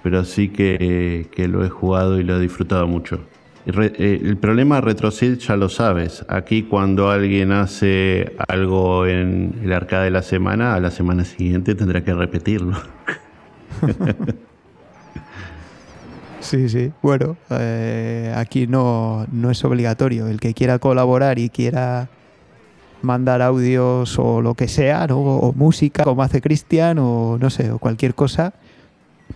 pero sí que, lo he jugado y lo he disfrutado mucho. Eh, el problema de RetroSeed ya lo sabes. Aquí cuando alguien hace algo en el arcade de la semana, a la semana siguiente tendrá que repetirlo. Sí, sí. Bueno, eh, aquí no, no es obligatorio. El que quiera colaborar y quiera mandar audios o lo que sea, ¿no? o música, como hace Cristian, o no sé, o cualquier cosa,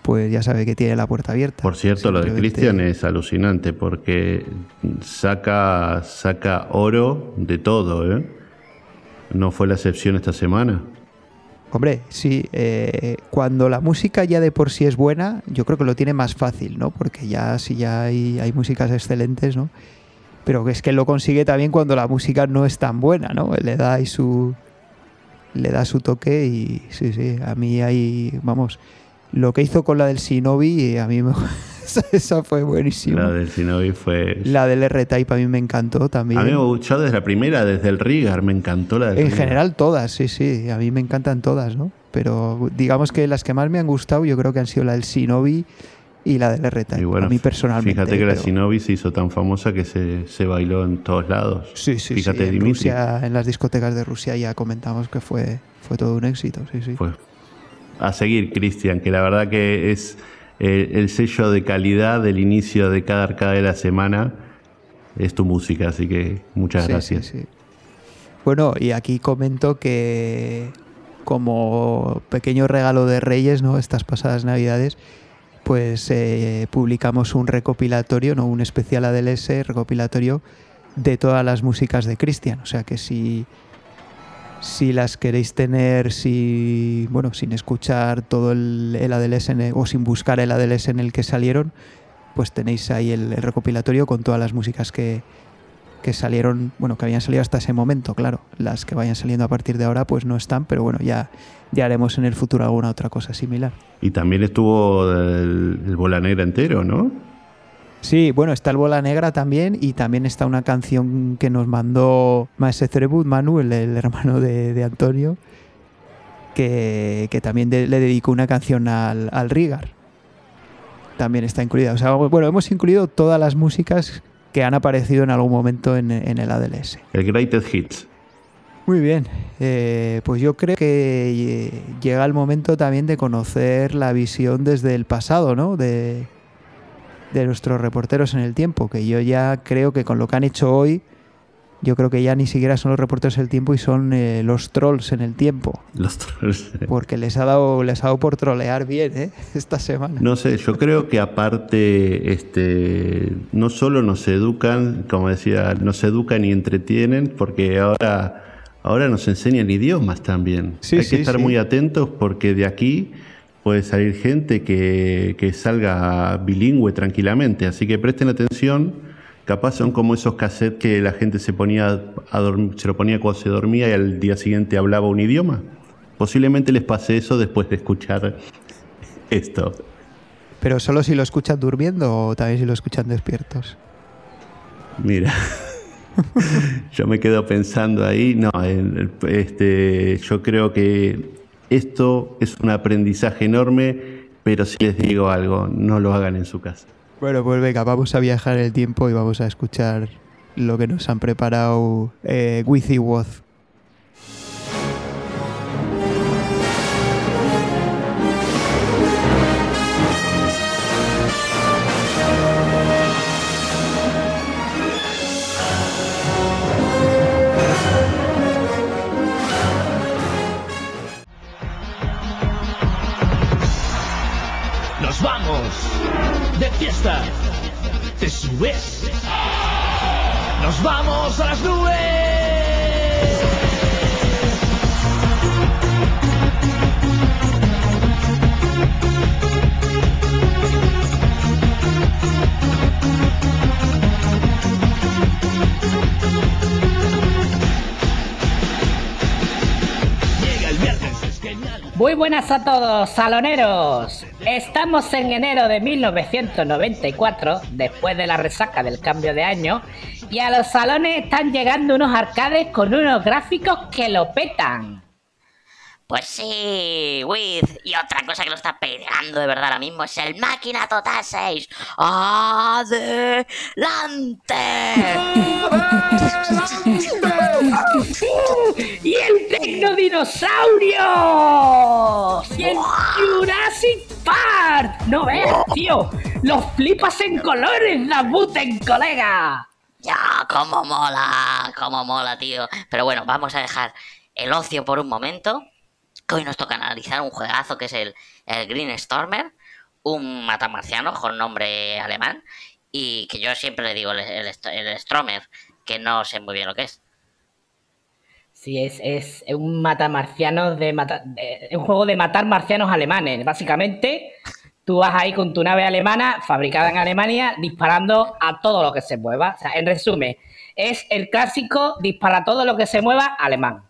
pues ya sabe que tiene la puerta abierta. Por cierto, lo de Cristian es alucinante porque saca, saca oro de todo, ¿eh? No fue la excepción esta semana. Hombre, sí, eh, cuando la música ya de por sí es buena, yo creo que lo tiene más fácil, ¿no? Porque ya sí ya hay, hay músicas excelentes, ¿no? Pero es que lo consigue también cuando la música no es tan buena, ¿no? Le da ahí su le da su toque y sí, sí, a mí hay, vamos, lo que hizo con la del Shinobi, a mí me, esa, fue buenísima. La La, del Shinobi fue. del R-Type a mí me encantó también. A mí me gustó desde la primera, desde el Rigar, me encantó la del En Rigar. general todas, sí, sí, a mí me encantan todas, ¿no? Pero digamos que las que más me han gustado yo creo que han sido la del Shinobi y la del R-Type, Y bueno, a mí personalmente. Fíjate que la pero- Shinobi se hizo tan famosa que se, se bailó en todos lados. Sí, sí, Fíjate, sí, en, Dimitri. Rusia, en las discotecas de Rusia ya comentamos que fue, fue todo un éxito, sí, sí. Pues a seguir, Cristian, que la verdad que es eh, el sello de calidad del inicio de cada arcada de la semana. Es tu música, así que muchas Sí, gracias. sí, sí. Bueno, y aquí comento que como pequeño regalo de Reyes, ¿no? Estas pasadas Navidades, pues eh, publicamos un recopilatorio, no un especial ADLS recopilatorio de todas las músicas de Cristian. O sea que si, si las queréis tener, si bueno, sin escuchar todo el, el ADLS o sin buscar el ADLS en el que salieron, pues tenéis ahí el recopilatorio con todas las músicas que, que salieron, bueno, que habían salido hasta ese momento, claro. Las que vayan saliendo a partir de ahora, pues no están, pero bueno, ya, ya haremos en el futuro alguna otra cosa similar. Y también estuvo el, el Bola Negra entero, ¿no? Sí, bueno, está el Bola Negra también y también está una canción que nos mandó Maese Cerebut, Manu, el, el hermano de, de Antonio, que, que también de- le dedicó una canción al, al Rigar. También está incluida. O sea, bueno, hemos incluido todas las músicas que han aparecido en algún momento en, en el ADLS. El Greatest Hits. Muy bien, Eh, pues yo creo que eh, llega el momento también de conocer la visión desde el pasado, ¿no? De, de nuestros reporteros en el tiempo, que yo ya creo que con lo que han hecho hoy, yo creo que ya ni siquiera son los reporteros del tiempo y son eh, los trolls en el tiempo, Los trolls. porque les ha dado, les ha dado por trolear bien, ¿eh? Esta semana. No sé, yo creo que aparte, este, no solo nos educan, como decía, nos educan y entretienen, porque ahora, ahora nos enseñan idiomas también. Sí, Hay sí, que estar sí. muy atentos porque de aquí puede salir gente que, que salga bilingüe tranquilamente. Así que presten atención. Capaz son como esos cassettes que la gente se ponía a dormir, se lo ponía cuando se dormía y al día siguiente hablaba un idioma. Posiblemente les pase eso después de escuchar esto. Pero solo si lo escuchan durmiendo o también si lo escuchan despiertos. Mira, yo me quedo pensando ahí, no, este, yo creo que esto es un aprendizaje enorme, pero si les digo algo, no lo hagan en su casa. Bueno, pues venga, vamos a viajar el tiempo y vamos a escuchar lo que nos han preparado eh, Withy Woz. De fiesta, te subes. Nos vamos a las nubes. Muy buenas a todos, saloneros. Estamos en enero de 1994, después de la resaca del cambio de año, y a los salones están llegando unos arcades con unos gráficos que lo petan. Pues sí, Wiz. Y otra cosa que lo está pegando de verdad ahora mismo es el Máquina Total 6. ¡Adelante! ¡Y el Tecnodinosaurio! ¡Y el Jurassic Park! ¿No ves, tío? ¡Los flipas en colores, Dabuten, colega! Ya, cómo mola, cómo mola, tío. Pero bueno, vamos a dejar el ocio por un momento. Que hoy nos toca analizar un juegazo que es el, Green Stormer. Un matamarciano con nombre alemán. Y que yo siempre le digo el, el, Stromer, que no sé muy bien lo que es. Sí, es, es un matamarcianos de, mata- de- un juego de matar marcianos alemanes. Básicamente, tú vas ahí con tu nave alemana, fabricada en Alemania, disparando a todo lo que se mueva. O sea, en resumen, es el clásico dispara todo lo que se mueva alemán.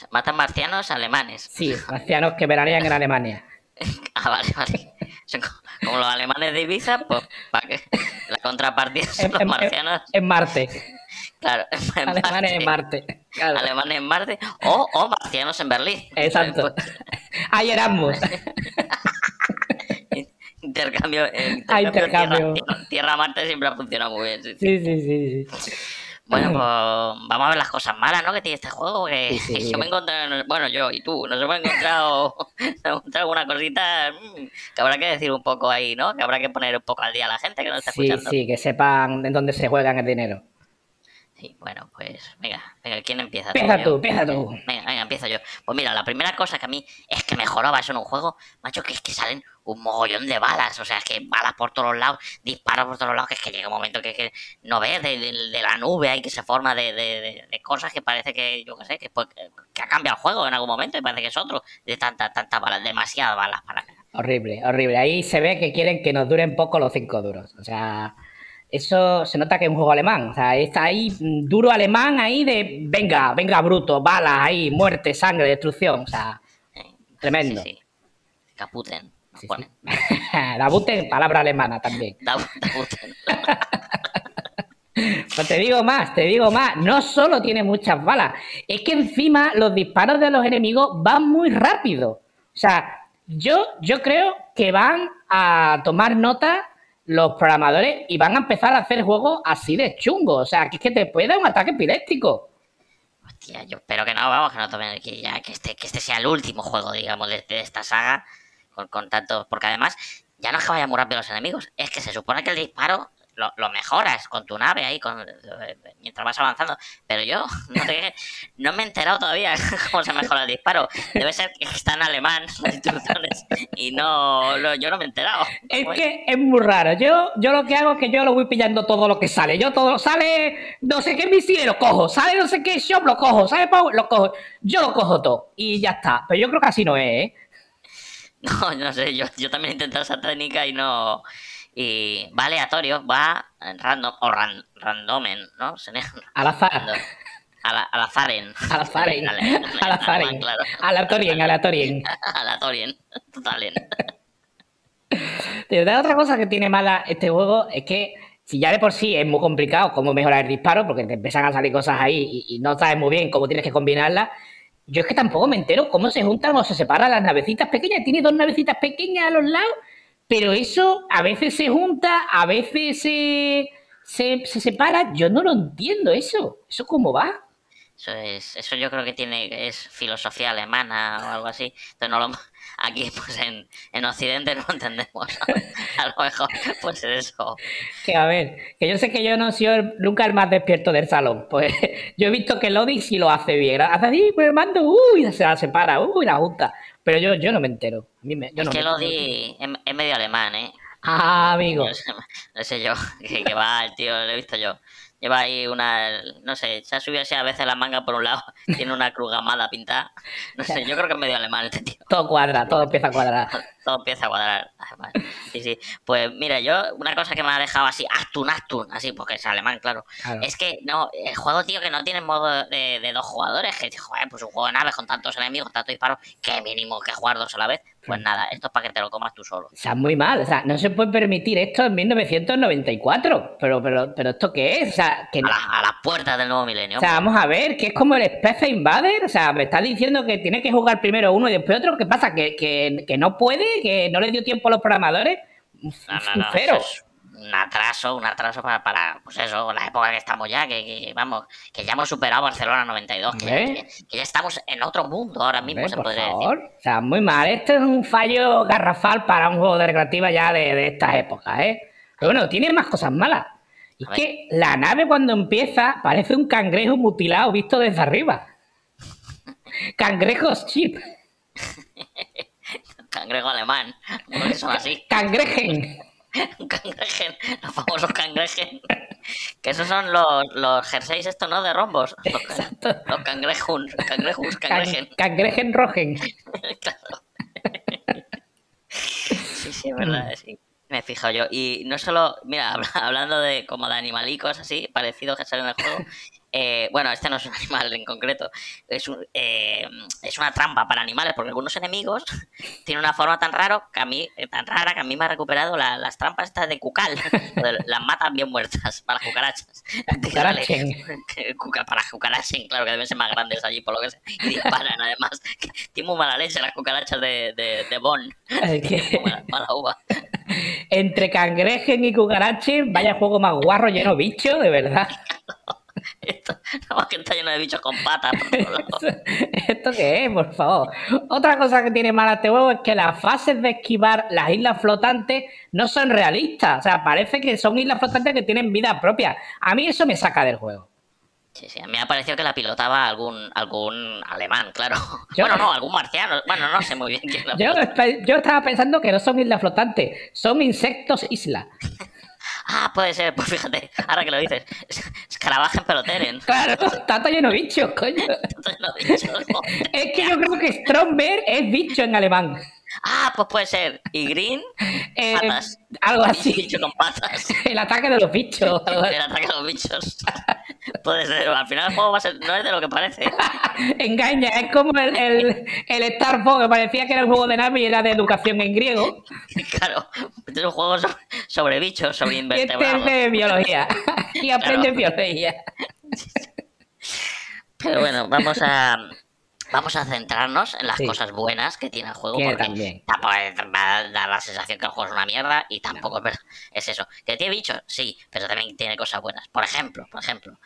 Sea, matan marcianos alemanes. Sí, marcianos que veranean en Alemania. Ah, vale, vale. Son como los alemanes de Ibiza, pues para que la contrapartida son los en- marcianos. en Marte. Claro, en Alemanes en Marte. Claro. Alemanes en Marte o, o marcianos en Berlín. Exacto. Hay Erasmus. Intercambio, eh, intercambio intercambio. Tierra, tierra- Marte siempre ha funcionado muy bien. Sí, sí, sí, sí. Bueno, pues vamos a ver las cosas malas, ¿no? Que tiene este juego. Que Sí, sí. yo me he encontrado, bueno, yo y tú, nos hemos encontrado, nos hemos encontrado alguna cosita mm, que habrá que decir un poco ahí, ¿no? Que habrá que poner un poco al día a la gente que nos está Sí, escuchando. sí, que sepan en dónde se juegan el dinero. Sí, bueno, pues venga, venga, ¿quién empieza? Empieza tú, empieza tú. Venga, venga, empiezo yo. Pues mira, la primera cosa que a mí es que me joraba eso en un juego, macho, que es que salen un mogollón de balas. O sea, es que balas por todos lados, disparos por todos lados, que es que llega un momento que, que no ves de, de- de la nube ahí que se forma de, de- cosas que parece que, yo qué sé, que, pues, que ha cambiado el juego en algún momento y parece que es otro. De tantas, tantas balas, demasiadas balas para. Horrible, horrible. Ahí se ve que quieren que nos duren poco los cinco duros. O sea, eso se nota que es un juego alemán. O sea, está ahí mm, duro alemán ahí de venga, venga bruto, balas ahí, muerte, sangre, destrucción. O sea, Tremendo. Sí, sí. Caputen. sí, la bute palabra alemana también. Da-. Pues te digo más, te digo más. No solo tiene muchas balas, es que encima los disparos de los enemigos van muy rápido. O sea, yo, yo creo que van a tomar nota los programadores y van a empezar a hacer juegos así de chungos. O sea, que es que te puede dar un ataque epiléptico. Hostia, yo espero que no, vamos, que no tomen que ya, que este, que este sea el último juego, digamos, de, esta saga, con, con tanto, porque además, ya no es que vayan muy rápido los enemigos, es que se supone que el disparo lo, lo mejoras con tu nave ahí, con, mientras vas avanzando, pero yo no, te- no me he enterado todavía cómo se mejora el disparo, debe ser que está en alemán las instrucciones, y no, yo no me he enterado. Es que es muy raro. Yo, yo lo que hago es que yo lo voy pillando todo lo que sale. Yo todo, sale no sé qué misil, lo cojo. Sale no sé qué shop, lo cojo. Sale Power, lo cojo. Yo lo cojo todo. Y ya está. Pero yo creo que así no es, ¿eh? No, no sé, yo, yo también he intentado esa técnica y no. Y va aleatorio, va random, o ran, randomen, ¿no? Al azar. random. A la, al azaren. Al azaren. Al azaren. Aleatorien, aleatorien. Aleatorien. Totalen. De verdad, otra cosa que tiene mala este juego es que si ya de por sí es muy complicado cómo mejorar el disparo, porque te empiezan a salir cosas ahí y, y no sabes muy bien cómo tienes que combinarlas, yo es que tampoco me entero cómo se juntan o se separan las navecitas pequeñas. Tiene dos navecitas pequeñas a los lados pero eso a veces se junta, a veces se, se, se separa. Yo no lo entiendo eso. ¿Eso cómo va? Eso es, eso yo creo que tiene, es filosofía alemana o algo así. Entonces no lo, aquí pues en, en Occidente no entendemos. A lo mejor pues es eso. Que a ver, que yo sé que yo no he sido el- nunca el más despierto del salón. Pues yo he visto que Lodi sí lo hace bien. Hace así, pues mando, uy, se la separa, uy, la junta. Pero yo, yo no me entero. A mí me- yo es no que me lo di es, es medio alemán, ¿eh? Ah, amigo. No sé, no sé yo, que, que va el tío, lo he visto yo. Lleva ahí una, no sé, se ha subido así a veces la manga por un lado, tiene una cruz gamada pintada. No sé, yo creo que es medio alemán este tío. Todo cuadra, todo empieza a cuadrar. Todo empieza a cuadrar. además. Sí, sí. Pues mira, yo, una cosa que me ha dejado así, Astun, Astun, así, porque es alemán, claro. Claro. Es que, no, el juego, tío, que no tiene modo de, de dos jugadores, que, joder, pues un juego de naves con tantos enemigos, tantos disparos, que mínimo que jugar dos a la vez. Pues nada, esto es para que te lo comas tú solo. O sea, muy mal. O sea, no se puede permitir esto en 1994. Pero, pero, pero ¿esto qué es? O sea, que A, la- a las puertas del nuevo milenio. O sea, vamos a ver, que es como el Space Invader. O sea, me estás diciendo que tiene que jugar primero uno y después otro. ¿Qué pasa? ¿Que, que, que no puede? ¿Que no le dio tiempo a los programadores? No, no, no, cero. eso es un atraso, un atraso para, para, pues eso, la época que estamos ya, que, que, vamos, que ya hemos superado Barcelona 92, que, que- que ya estamos en otro mundo ahora mismo, se por podría favor. decir. O sea, muy mal. Este es un fallo garrafal para un juego de recreativa ya de, de estas épocas, ¿eh? Pero bueno, tiene más cosas malas. Y es que la nave cuando empieza parece un cangrejo mutilado visto desde arriba. Cangrejos chip. Cangrejo alemán, porque son así. Cangrejen. Un cangrejen, los famosos cangrejen. Que esos son los, los jerseys estos, ¿no? De rombos. Los, Exacto. los cangrejun, cangrejus, Can- cangrejen. cangrejen rojen. Claro. Sí, sí, es verdad, sí. Me he fijado yo. Y no solo, mira, habla- hablando de como de animalicos así, parecidos que salen en el juego. Eh, bueno, este no es un animal en concreto. Es, un- eh, es una trampa para animales, porque algunos enemigos tienen una forma tan raro que a mí, eh, tan rara que a mí me ha recuperado la- las trampas estas de cucal. Las matan bien muertas para cucarachas. Para cucarachen, claro que deben ser más grandes allí, por lo que sé. Y disparan además. Tienen muy mala leche las cucarachas de, de, de Bonn. Que- Mala, mala uva. Entre cangrejen y cucarachen, vaya juego más guarro lleno bicho, de verdad. Esto, nada más que está lleno de bichos con patas. ¿Esto qué es, por favor? Otra cosa que tiene mala este juego es que las fases de esquivar las islas flotantes no son realistas. O sea, parece que son islas flotantes que tienen vida propia. A mí eso me saca del juego. Sí, sí, a mí me ha parecido que la pilotaba algún, algún alemán, claro. Yo- Bueno, no, algún marciano. Bueno, no sé muy bien quién la Yo, yo estaba pensando que no son islas flotantes, son insectos isla. Ah, puede ser, pues fíjate, ahora que lo dices. Escarabajen peloteren. Claro, está todo lleno de bichos, coño. He dicho, joder. Es que yo creo que Stromberg es bicho en alemán. Ah, pues puede ser. Y Green, Eh, patas. algo así. Bicho con patas. El ataque de los bichos. algo así. El ataque a los bichos. Puede ser. Al final el juego va a ser, no es de lo que parece. Engaña, es como el, el, el Star Fox, que parecía que era un juego de nave y era de educación en griego. Claro, este es un juego sobre, sobre bichos, sobre Y este es invertebrados. de biología. Y aprende Claro. biología. Pero bueno, vamos a vamos a centrarnos en las Sí. cosas buenas que tiene el juego. Tiene porque también. Tampoco es- va a dar la sensación que el juego es una mierda y tampoco es, verdad. es eso. ¿Que tiene bichos? Sí, pero también tiene cosas buenas. Por ejemplo, por ejemplo,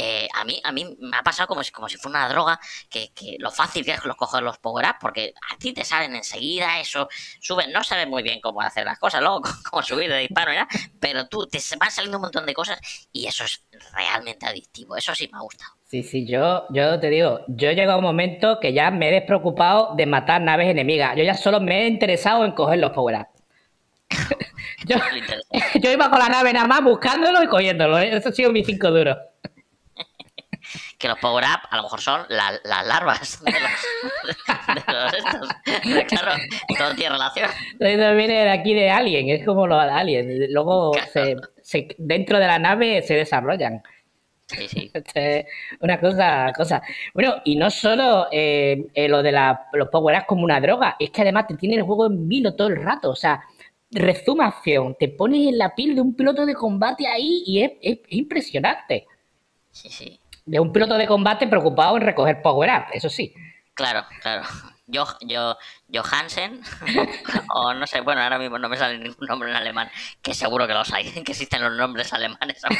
eh, a mí a mí me ha pasado como si, como si fuera una droga que, que lo fácil que es los coger los power up porque a ti te salen enseguida eso suben no sabes muy bien cómo hacer las cosas luego cómo subir de disparo nada pero tú te van saliendo un montón de cosas y eso es realmente adictivo eso sí me ha gustado Sí, sí, yo, yo te digo, yo he llegado a un momento que ya me he despreocupado de matar naves enemigas. Yo ya solo me he interesado en coger los power ups. yo, yo iba con la nave nada más buscándolo y cogiéndolo. ¿eh? Eso ha sido mi cinco duros. Que los power up a lo mejor son la- las larvas de los, de los estos. Claro, todo tiene relación. Eso viene de aquí de Alien, es como los aliens. Luego se, se- dentro de la nave se desarrollan. Sí, sí. Este, una cosa, cosa. Bueno, y no solo eh, eh, lo de la- los power ups como una droga, es que además te tiene el juego en vilo todo el rato. O sea, resumación, te pones en la piel de un piloto de combate ahí y es, es- es impresionante. Sí, sí. De un piloto de combate preocupado en recoger power up, eso sí. Claro, claro. Jo, Jo- Johansen, o no sé, bueno, ahora mismo no me sale ningún nombre en alemán, que seguro que los hay, que existen los nombres alemanes, no.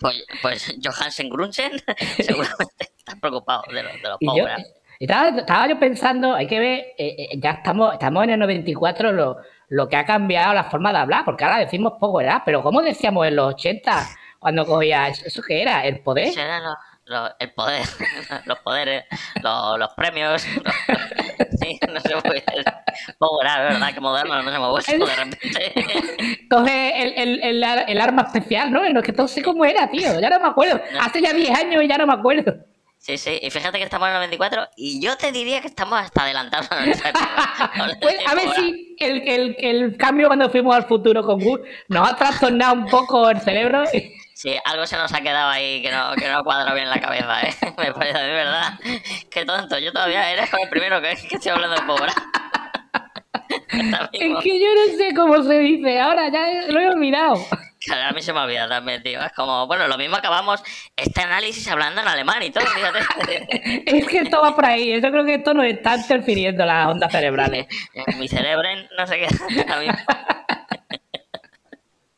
Pues, pues Johansen Grunchen seguramente está preocupado de los, de los yo, pobres. y estaba, estaba yo pensando, hay que ver, eh, eh, ya estamos, estamos en el 94, lo, lo que ha cambiado la forma de hablar, porque ahora decimos power up, pero ¿cómo decíamos en los 80 cuando cogía eso, ¿eso qué era? ¿El poder? Ese era lo- lo- el poder, los poderes, los, los premios. sí, no se puede. Up, ¿verdad? Que moderno, no se me vuelve de repente. Coge el, el, el, el arma especial, ¿no? Es que sé cómo era, tío, ya no me acuerdo. Hace ya 10 años y ya no me acuerdo. Sí, sí, y fíjate que estamos en el 94 y yo te diría que estamos hasta adelantados a nuestra época. Pues a ver si el, el, el cambio cuando fuimos al futuro con Gus nos ha trastornado un poco el cerebro. Sí, algo se nos ha quedado ahí que no, que no cuadra bien en la cabeza, ¿eh? Me parece de verdad. Qué tonto, yo todavía eres como el primero que, que estoy hablando de pobre. Es que yo no sé cómo se dice, ahora ya lo he olvidado. Claro, a mí se me olvida también, tío. Es como, bueno, lo mismo acabamos este análisis hablando en alemán y todo, fíjate. Es que esto va por ahí, yo creo que esto nos está interfiriendo las ondas cerebrales. Mi cerebro, no sé qué.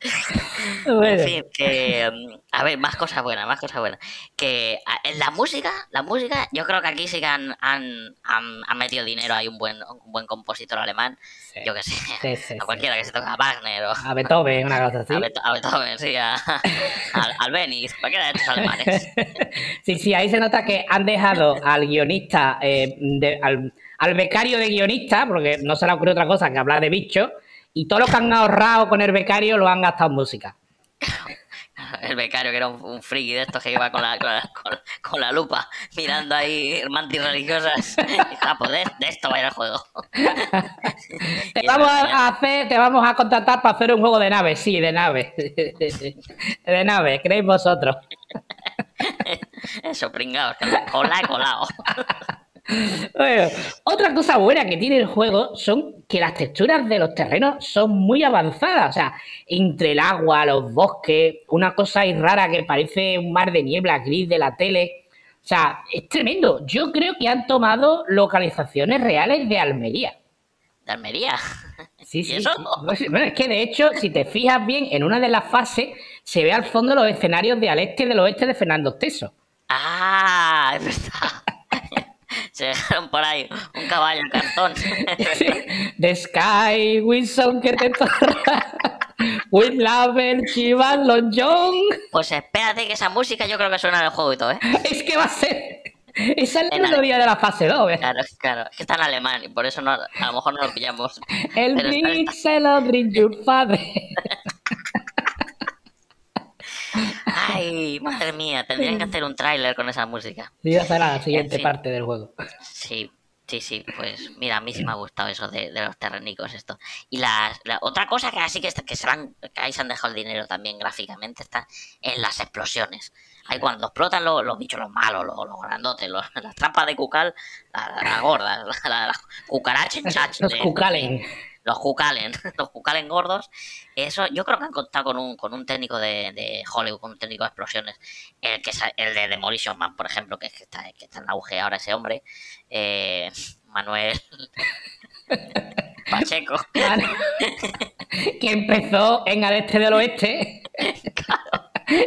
mismo. En Bueno, fin, que. mm, A ver, más cosas buenas, más cosas buenas. Que en la música, la música, yo creo que aquí sí que han, han, han- han metido dinero. Hay un buen, un buen compositor alemán, Sí. yo que sé, Sí, sí, a cualquiera que se toque a Wagner o a Beethoven, una cosa así. a, Beetho- a Beethoven, sí, a, al, al Benitz, cualquiera de estos alemanes. Sí, sí, ahí se nota que han dejado al guionista, eh, de- al, al becario de guionista, porque no se le ocurrió otra cosa que hablar de bichos, y todo lo que han ahorrado con el becario lo han gastado en música. El becario, que era un, un friki de estos que iba con la, con la, con- con la lupa, mirando ahí mantis religiosas. Ah, pues de, de esto va a ir el juego. Te vamos a hacer, te vamos a contratar para hacer un juego de naves, sí, de naves. De naves, creéis vosotros. Eso, pringados, colado. Bueno, otra cosa buena que tiene el juego son que las texturas de los terrenos son muy avanzadas. O sea, entre el agua, los bosques, una cosa ahí rara que parece un mar de niebla gris de la tele. O sea, es tremendo. Yo creo que han tomado localizaciones reales de Almería. De Almería. Sí, ¿Y sí. eso? sí. Bueno, es que de hecho, si te fijas bien, en una de las fases se ve al fondo los escenarios de al este y del oeste de Fernando Teso. Ah, es verdad. Se dejaron por ahí un caballo en cartón. The sky with some que te torra. With love Chivas Long John. Pues espérate que esa música yo creo que suena en el juego y todo, ¿eh? Es que va a ser. Esa es la melodía de la fase 2. ¿ves? Claro, claro. Es que está en alemán y por eso no, a lo mejor no lo pillamos. El big celebrity your father. Ay, madre mía, tendrían que hacer un tráiler con esa música. Y era la siguiente En fin. parte del juego. Sí, sí, sí, pues mira, a mí sí me ha gustado eso de, de los terrenicos esto. Y la, la otra cosa que así que, está- que se que ahí se han dejado el dinero también gráficamente está en las explosiones. Ahí cuando explotan los, los bichos, los malos, los, los grandotes, los- las trampas de cucal, la, la, gorda, la, cucaracha Los Kukalen. Los Jucalen, los Jucalen gordos, eso yo creo que han contado con un, con un técnico de, de Hollywood, con un técnico de explosiones, el que el de Demolition Man, por ejemplo, que, es que está, que está en auge ahora ese hombre, eh, Manuel Pacheco, Vale. que empezó en al este del oeste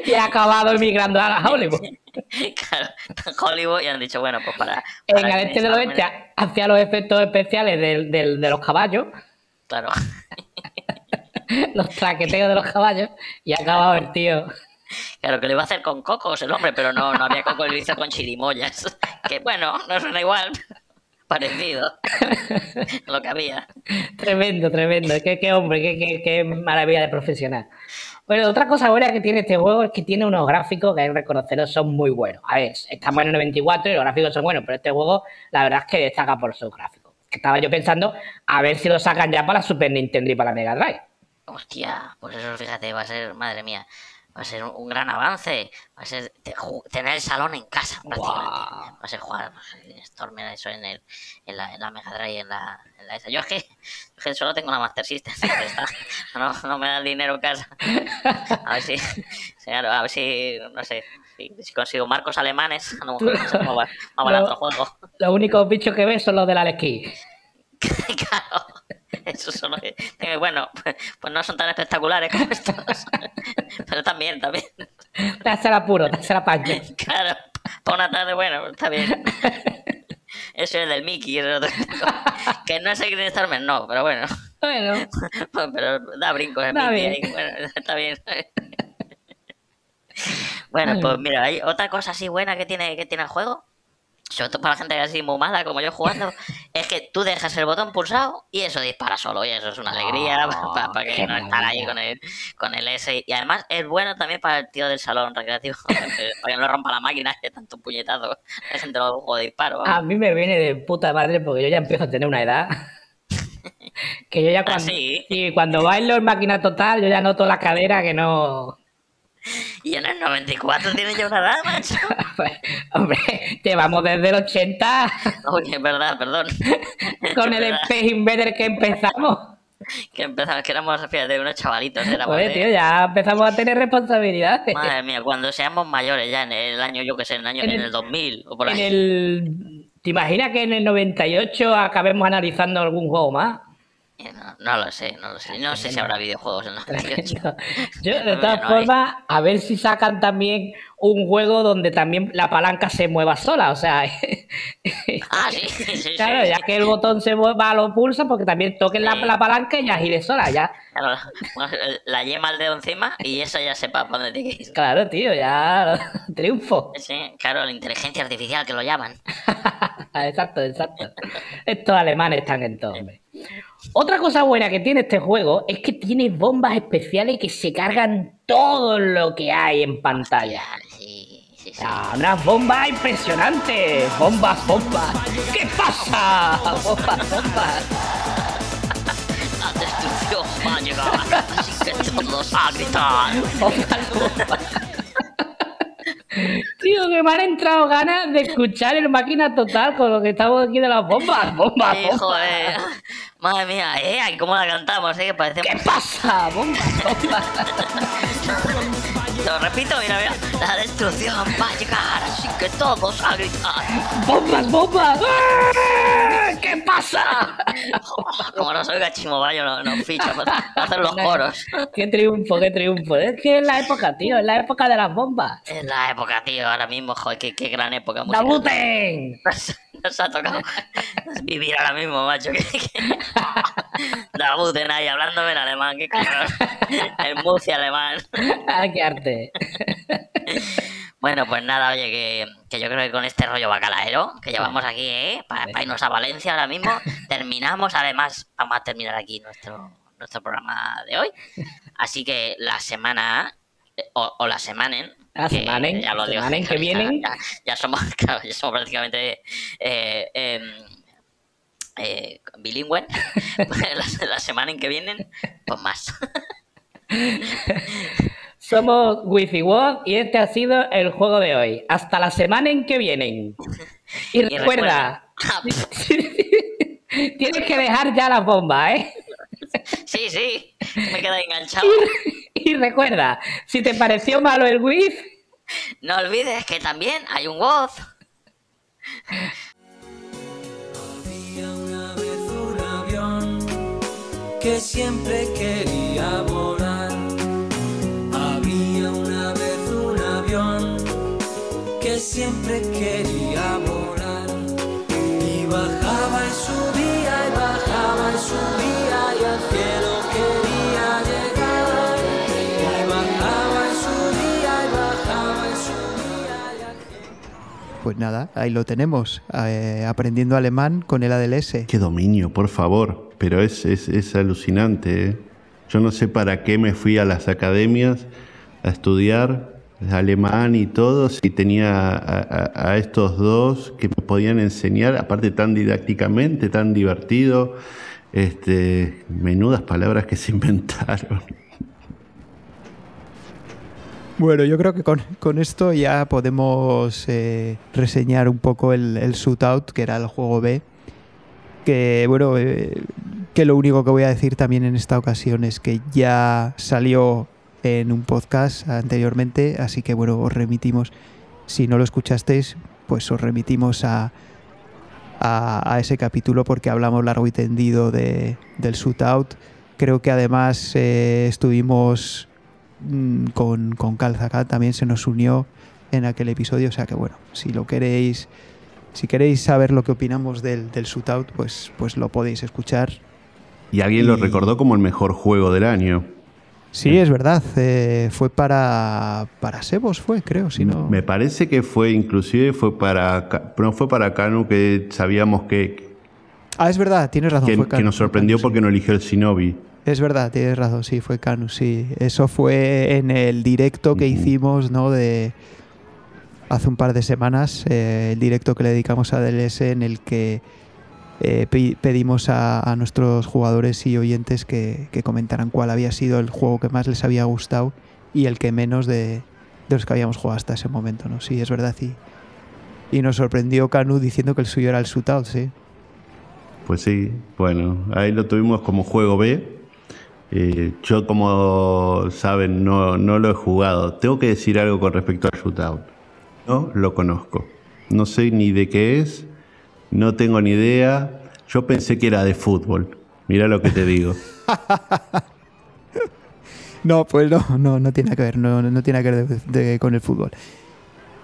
y ha acabado emigrando a Hollywood. claro, Hollywood y han dicho, bueno, pues para... En al este del oeste hacía los efectos especiales del- del- de los caballos, Claro, los traqueteos de los caballos, y ha acabado el tío. claro, que lo iba a hacer con cocos el hombre, pero no, no había coco, lo hizo con chirimoyas, que bueno, no suena igual, parecido, lo que había. Tremendo, tremendo. Qué, qué hombre, qué, qué- qué maravilla de profesional. Bueno, otra cosa buena que tiene este juego es que tiene unos gráficos que hay que reconocerlos son muy buenos. A ver, estamos en el 94 y los gráficos son buenos, pero este juego la verdad es que destaca por sus gráficos. Estaba yo pensando a ver si lo sacan ya para la Super Nintendo y para la Mega Drive. Hostia, pues eso fíjate, va a ser, madre mía, va a ser un, un gran avance, va a ser te- tener el salón en casa prácticamente. Va a ser jugar Stormer eso en, el, en, la, en la Mega Drive, en la, en la esa. Yo es que, yo que solo tengo una Master System, está. no, no me da el dinero en casa A ver si, a ver si, no sé, si, si consigo marcos alemanes, a lo mejor es más bar- más barato el juego. Los únicos bichos que ves son los del Alex claro, esos son los que, eh, bueno, pues, no son tan espectaculares como estos, pero también, también, Te hace el apuro, te hace la paña. claro, para una tarde, bueno, está bien. Eso es del Mickey, eso es otro- que no es el Green Stormer, no, pero bueno. Bueno, pero da brincos el Da Mickey bien. ahí, bueno, está bien. Bueno, pues mira, hay otra cosa así buena que tiene, que tiene el juego, sobre todo para la gente que así muy mala como yo jugando, es que tú dejas el botón pulsado y eso dispara solo, y eso es una alegría para, qué que no estar ahí con el, con el S. Y además es bueno también para el tío del salón recreativo, para que no rompa la máquina de tanto puñetazo, hay gente lo juego de disparo. a mí me viene de puta madre porque yo ya empiezo a tener una edad. Que yo ya cuando, sí? y cuando bailo en máquina total, yo ya noto la cadera que no. Y en el 94 tiene ya una edad, macho. Hombre, llevamos desde el 80 Uy, es verdad, perdón. con el. Space Invader que empezamos. Que empezamos, que éramos, fíjate, unos chavalitos. Éramos Pues, de- tío, ya empezamos a tener responsabilidades. Madre mía, cuando seamos mayores ya en el año, yo que sé, en el año En en el- el 2000 o por En ahí. el... ¿Te imaginas que en el 98 acabemos analizando algún juego más? Eh, No, no lo sé, no lo sé. No sé si habrá videojuegos en los 98. Yo, de No, todas no formas, a ver si sacan también un juego donde también la palanca se mueva sola. O sea, Ah, sí, sí, sí. claro, ya que el botón se mueva, lo pulsa, porque también toquen la, la palanca y ya gire sola. Ya, Claro, bueno, la yema al dedo encima y eso ya sepa para dónde ir. claro, tío, ya triunfo. Sí, claro, la inteligencia artificial que lo llaman. exacto, exacto. Estos alemanes están en todo, hombre. Otra cosa buena que tiene este juego es que tiene bombas especiales que se cargan todo lo que hay en pantalla. Sí, sí, sí. Ah, unas bombas impresionantes. Bombas, bombas. ¿Qué pasa? Bombas, bombas. La destrucción va a llegar, así que todos a gritar. Bombas, bombas. Tío, que me han entrado ganas de escuchar el máquina total con lo que estamos aquí de las bombas. Bombas, Hijo bombas. Madre mía, eh, cómo la cantamos, eh, que parece... ¿Qué pasa? Bombas, bombas. Lo repito, mira, mira. La destrucción va a llegar, así que todos a gritar. ¡Bombas, bombas! ¡Ah! ¿Qué pasa? Como no soy gachimobayo, no, no ficho para hacer los coros. ¡Qué triunfo, qué triunfo! Es que es la época, tío, es la época de las bombas. Es la época, tío, ahora mismo, joder, qué, qué gran época musical. ¡Dabuten! Nos, ha tocado vivir ahora mismo, macho. Que, que... Dabuten ahí, hablándome en alemán, qué cabrón. El Murcia alemán. ¡Ah, qué arte! Bueno, pues nada, oye, que, que yo creo que con este rollo bacalaero que llevamos aquí, ¿eh? Para, irnos a Valencia ahora mismo, terminamos. Además, vamos a terminar aquí nuestro, nuestro programa de hoy. Así que la semana, o, o la semanen. La que semanen, ya lo digo, semanen que ya- vienen. Ya, ya somos, claro, ya somos prácticamente eh, em, eh, bilingües. la, la semana en que vienen, pues más. Somos WifiWord y este ha sido el juego de hoy. Hasta la semana en que vienen. Y Y recuerda, Ah, tienes que dejar ya las bombas, ¿eh? Sí, sí, me queda enganchado. Y recuerda, si te pareció malo el WIF, No olvides que también hay un voz. Había una vez un avión que siempre quería volar. Había una vez un avión que siempre quería volar. Pues nada, ahí lo tenemos, eh, aprendiendo alemán con el ADLS. Qué dominio, por favor. Pero es, es, es alucinante. ¿eh? Yo no sé para qué me fui a las academias a estudiar alemán y todo si tenía a, a- estos dos que me podían enseñar, aparte tan didácticamente, tan divertido. Este, menudas palabras que se inventaron. Bueno, yo creo que con, con esto ya podemos eh, reseñar un poco el, el Shootout, que era el juego B. Que bueno, eh, que lo único que voy a decir también en esta ocasión es que ya salió en un podcast anteriormente, así que bueno, os remitimos, si no lo escuchasteis, pues os remitimos a, a, a ese capítulo porque hablamos largo y tendido de, del shootout. Creo que además eh, estuvimos con, con Calzacat, también se nos unió en aquel episodio, o sea que bueno, si lo queréis, si queréis saber lo que opinamos del, del shootout, pues, pues lo podéis escuchar. Y alguien lo recordó como el mejor juego del año. Sí, es verdad, eh, fue para, para Sebos, fue, creo, si no... Me parece que fue, inclusive fue para, no fue para Canu que sabíamos que, Ah, es verdad, tienes razón. que, fue que Canu, nos sorprendió Canu, sí. porque no eligió el Shinobi. Es verdad, tienes razón, sí, fue Canu, sí. Eso fue en el directo que hicimos, ¿no? De hace un par de semanas, eh, el directo que le dedicamos a DLS en el que eh, pe- pedimos a, a nuestros jugadores y oyentes que, que comentaran cuál había sido el juego que más les había gustado y el que menos de, de los que habíamos jugado hasta ese momento, ¿no? Sí, es verdad, y, y nos sorprendió Canu diciendo que el suyo era el shootout, sí. Pues sí, bueno, ahí lo tuvimos como juego B. Eh, yo, como saben, no, no lo he jugado. Tengo que decir algo con respecto al shootout. No lo conozco. No sé ni de qué es. No tengo ni idea. Yo pensé que era de fútbol. Mira lo que te digo. No, pues no, no, no tiene que ver, no, no tiene que ver con el fútbol.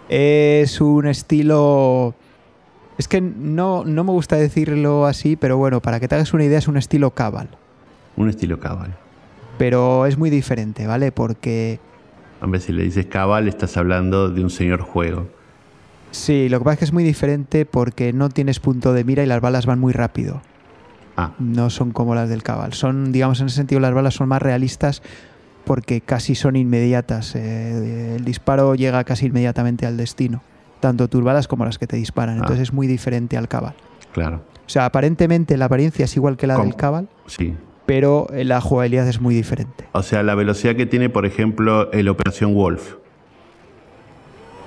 Es un estilo. Es que no, no me gusta decirlo así, pero bueno, para que te hagas una idea, es un estilo Cabal. Un estilo cabal. Pero es muy diferente, ¿vale? Porque Hombre, si le dices cabal, estás hablando de un señor juego. sí, lo que pasa es que es muy diferente porque no tienes punto de mira y las balas van muy rápido. Ah, no son como las del Cabal. Son, digamos, en ese sentido, las balas son más realistas porque casi son inmediatas. Eh, el disparo llega casi inmediatamente al destino, tanto tus balas como las que te disparan. Ah. Entonces es muy diferente al Cabal. claro. O sea, aparentemente la apariencia es igual que la ¿Cómo? del Cabal, Sí. Pero eh, la jugabilidad es muy diferente. O sea, la velocidad que tiene, por ejemplo, el Operación Wolf.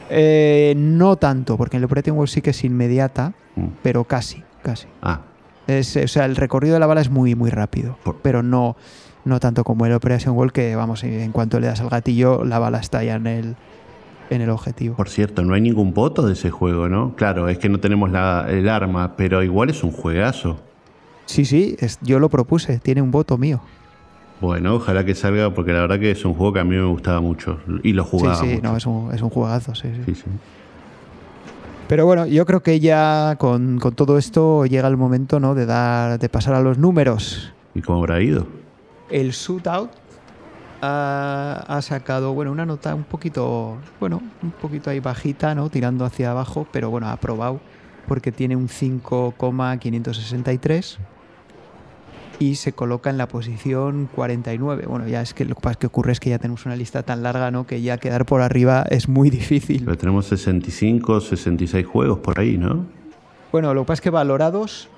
Eh, no tanto, porque el Operation Wolf sí que es inmediata, Mm. pero casi, casi. Ah, Es, o sea, el recorrido de la bala es muy, muy rápido, Por- pero no, no tanto como el Operation Wall, que vamos, en cuanto le das al gatillo, la bala está ya en el, en el objetivo. por cierto, no hay ningún voto de ese juego, ¿no? Claro, es que no tenemos la- el arma, pero igual es un juegazo. Sí, sí, es- yo lo propuse, tiene un voto mío. Bueno, ojalá que salga, porque la verdad que es un juego que a mí me gustaba mucho. Y lo Sí, jugaba. sí, mucho. no, es un, es un juegazo, sí, sí. Sí, sí. Pero bueno, yo creo que ya con, con todo esto llega el momento ¿no? de, dar, de pasar a los números. ¿Y cómo habrá ido? El Shootout ha, ha sacado, bueno, una nota un poquito, bueno, un poquito ahí bajita, ¿no? Tirando hacia abajo, pero bueno, ha aprobado porque tiene un 5,563 y se coloca en la posición 49. Bueno, ya es que lo que pasa es que ocurre es que ya tenemos una lista tan larga, ¿no? Que ya quedar por arriba es muy difícil. Pero tenemos 65, 66 juegos por ahí, ¿no? Bueno, lo que pasa es que valorados,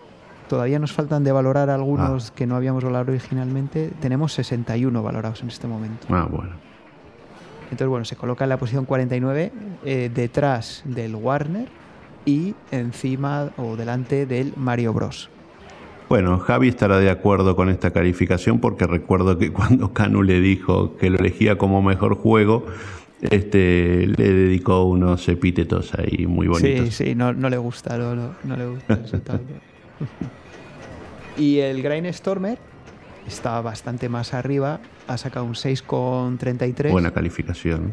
todavía nos faltan de valorar algunos que no habíamos valorado originalmente. Tenemos 61 valorados en este momento. Ah, bueno. Entonces, bueno, se coloca en la posición 49 eh, detrás del Warner y encima o delante del Mario Bros. Bueno, Javi estará de acuerdo con esta calificación porque recuerdo que cuando Canu le dijo que lo elegía como mejor juego, este, le dedicó unos epítetos ahí muy bonitos. Sí, sí, no, no le gusta, no, no, no le gusta el resultado. y el Stormer está bastante más arriba, ha sacado un 6,33 Buena calificación.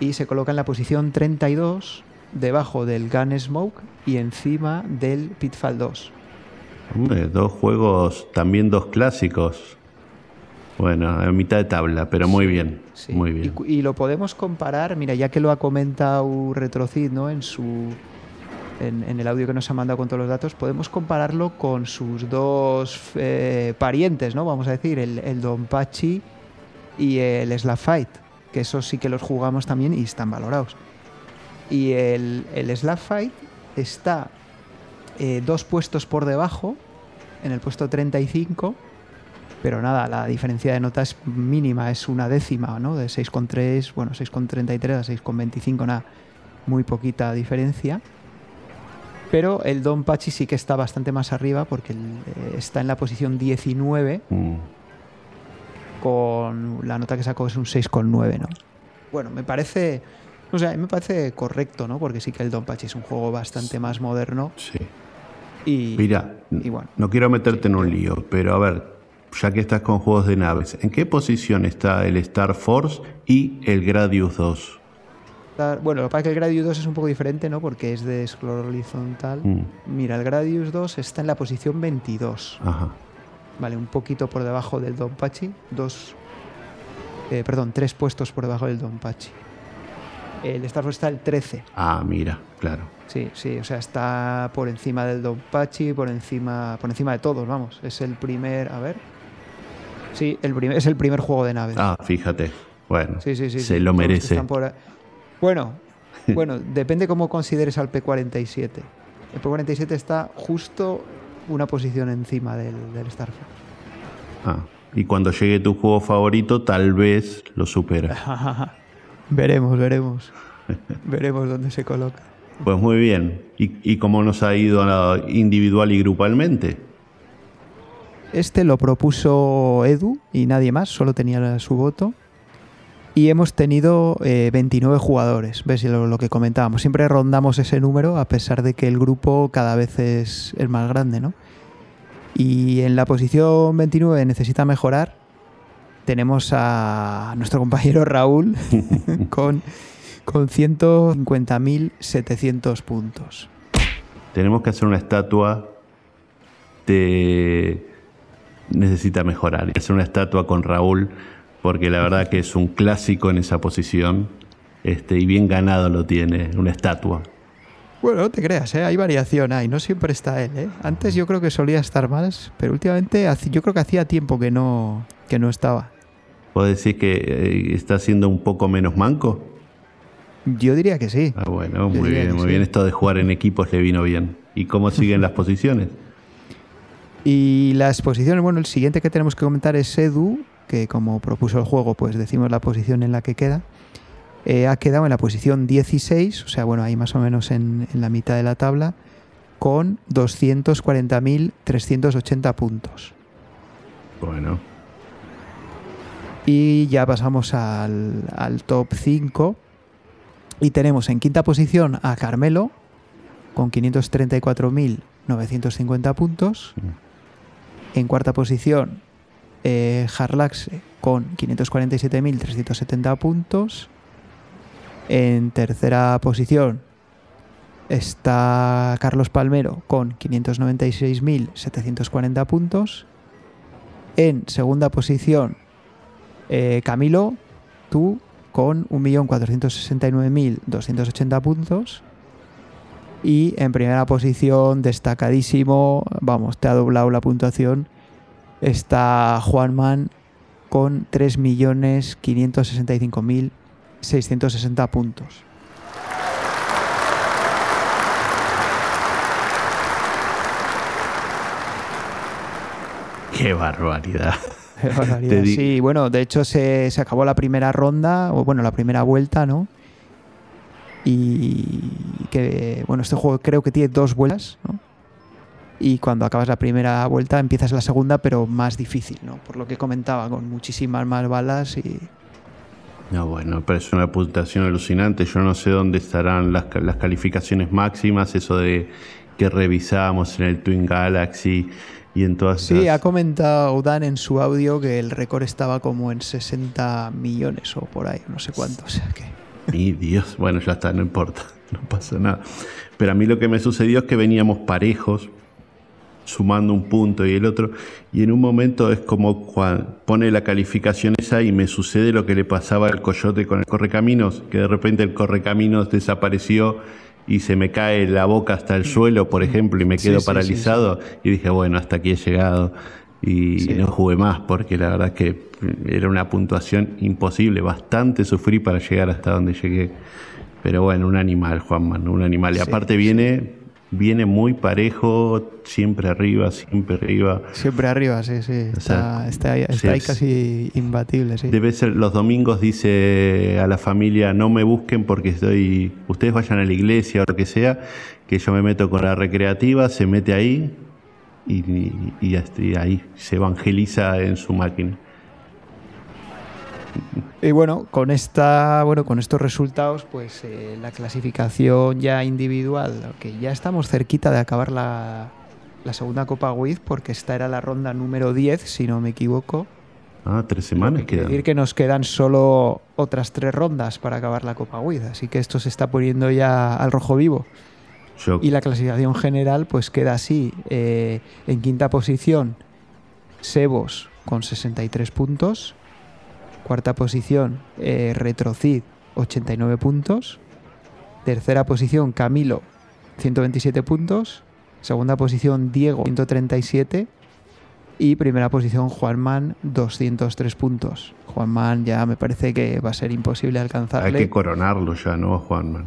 y se coloca en la posición 32 debajo del Gunsmoke y encima del Pitfall 2. Hombre, dos juegos, también dos clásicos. Bueno, a mitad de tabla, pero muy bien. Sí. Muy Y, bien. y lo podemos comparar, mira, ya que lo ha comentado Retrocid, ¿no? En su en, en el audio que nos ha mandado con todos los datos, podemos compararlo con sus dos eh, parientes, ¿no? Vamos a decir, el, el Don Pachi y el Slap Fight, que esos sí que los jugamos también y están valorados. Y el, el Slap Fight está eh, dos puestos por debajo, en el puesto 35, pero nada, la diferencia de nota es mínima, es una décima, ¿no? De 6,3, bueno, 6,33 a 6,25, nada, muy poquita diferencia. Pero el Don Pachi sí que está bastante más arriba porque eh, está en la posición 19 Mm. con la nota que sacó es un 6,9, ¿no? Bueno, me parece, o sea, me parece correcto, ¿no? Porque sí que el Donpachi es un juego bastante más moderno Sí. Y, Mira, y bueno, no quiero meterte en un lío, pero a ver, ya que estás con juegos de naves, ¿en qué posición está el Star Force y el Gradius 2? Está- Bueno, lo que pasa es que el Gradius 2 es un poco diferente, ¿no? Porque es de scroll horizontal. Mm. Mira, el Gradius 2 está en la posición 22, Ajá. ¿vale? Un poquito por debajo del Donpachi. Dos, eh, perdón, tres puestos por debajo del Donpachi. El Star Force está el 13. Ah, mira, claro. Sí, sí, o sea, está por encima del Donpachi, por encima, por encima de todos, vamos. Es el primer, a ver. Sí, el primer, es el primer juego de naves. Ah, fíjate. Bueno, Sí, sí, sí. se lo merece. por. Bueno, bueno, depende cómo consideres al P47. El P47 está justo una posición encima del, del Starfield. Ah, y cuando llegue tu juego favorito, tal vez lo supera. veremos, veremos. veremos dónde se coloca. Pues muy bien. ¿Y, y cómo nos ha ido individual y grupalmente? Este lo propuso Edu y nadie más, solo tenía su voto. Y hemos tenido eh, 29 jugadores, ves lo, lo que comentábamos. Siempre rondamos ese número a pesar de que el grupo cada vez es, es más grande, ¿no? Y en la posición 29 necesita mejorar. Tenemos a nuestro compañero Raúl con, con 150.700 puntos. Tenemos que hacer una estatua de... Necesita mejorar. Hacer una estatua con Raúl, porque la verdad que es un clásico en esa posición. Este, y bien ganado lo tiene, una estatua. Bueno, no te creas, ¿eh? hay variación, hay, no siempre está él. ¿eh? Antes yo creo que solía estar más, pero últimamente yo creo que hacía tiempo que no, que no estaba. ¿Puedo decir que eh, está siendo un poco menos manco? Yo diría que sí. Ah, bueno, muy bien, muy sí. bien. Esto de jugar en equipos le vino bien. ¿Y cómo siguen las posiciones? Y las posiciones, bueno, el siguiente que tenemos que comentar es Edu, que como propuso el juego, pues decimos la posición en la que queda. Eh, ha quedado en la posición 16, o sea, bueno, ahí más o menos en, en la mitad de la tabla, con 240.380 puntos. Bueno, Y ya pasamos al, al top 5. Y tenemos en quinta posición a Carmelo con 534.950 puntos. En cuarta posición, eh, Harlaxe con 547.370 puntos. En tercera posición está Carlos Palmero con 596.740 puntos. En segunda posición, eh, Camilo, tú con 1.469.280 puntos. Y en primera posición, destacadísimo, vamos, te ha doblado la puntuación, está Juanman con 3.565.660 puntos. qué barbaridad. Te di- Sí, bueno, de hecho se, se acabó la primera ronda, o bueno, la primera vuelta, ¿no? Y que, bueno, este juego creo que tiene dos vueltas, ¿no? Y cuando acabas la primera vuelta empiezas la segunda, pero más difícil, ¿no? Por lo que comentaba, con muchísimas más balas y... No, bueno, pero es una puntuación alucinante. Yo no sé dónde estarán las, las calificaciones máximas, eso de que revisamos en el Twin Galaxy y en todas Sí, ha esas... comentado Dan en su audio que el récord estaba como en 60 millones o por ahí, no sé cuánto, o sea que... Mi Dios, bueno, ya está, no importa, no pasa nada. Pero a mí lo que me sucedió es que veníamos parejos, sumando un punto y el otro, y en un momento es como cuando pone la calificación esa y me sucede lo que le pasaba al coyote con el correcaminos, que de repente el correcaminos desapareció y se me cae la boca hasta el suelo, por ejemplo, y me Sí, quedo sí, sí, paralizado, y dije, bueno, hasta aquí he llegado. Y no jugué más porque la verdad que era una puntuación imposible, bastante sufrí para llegar hasta donde llegué. Pero bueno, un animal, Juanman, un animal. Y aparte viene, viene muy parejo, siempre arriba, siempre arriba. Siempre arriba, sí, sí. O sea, Está, está está sí, ahí casi imbatible, sí. Debe ser, los domingos dice a la familia, no me busquen porque estoy, ustedes vayan a la iglesia o lo que sea, que yo me meto con la recreativa, se mete ahí y, y ahí se evangeliza en su máquina. Y bueno, con esta, bueno, con estos resultados, pues eh, la clasificación ya individual, que ya estamos cerquita de acabar la, la segunda Copa WIZ, porque esta era la ronda número 10, si no me equivoco. Ah, tres semanas Quiere quedan. decir que nos quedan solo otras tres rondas para acabar la Copa WIZ, así que esto se está poniendo ya al rojo vivo. Yo- Y la clasificación general pues queda así. eh, en quinta posición, Sebos con 63 puntos. Cuarta posición, eh, Retrocid, 89 puntos. Tercera posición, Camilo, 127 puntos. Segunda posición, Diego, 137. Y primera posición, Juanman, 203 puntos. Juanman ya me parece que va a ser imposible Hay alcanzarle. que coronarlo ya, ¿no, Juanman?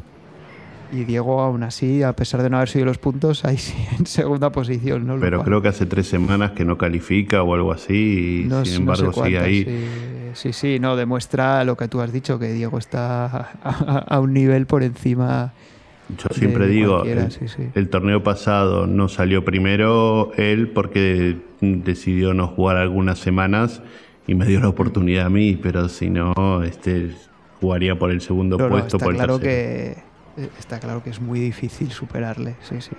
Y Diego, aún así, a pesar de no haber subido los puntos, ahí sí en segunda posición. ¿no? Pero creo que hace tres semanas que no califica o algo así y no- sin no sé embargo sigue cuántas, ahí. Sí, sí, sí, no, demuestra lo que tú has dicho, que Diego está a, a- a un nivel por encima. Yo siempre de digo, el, sí, sí. el torneo pasado no salió primero él porque decidió no jugar algunas semanas y me dio la oportunidad a mí, pero si no, este jugaría por el segundo No, no, puesto, está, por el claro tercero. que, eh, está claro que es muy difícil superarle, sí, sí.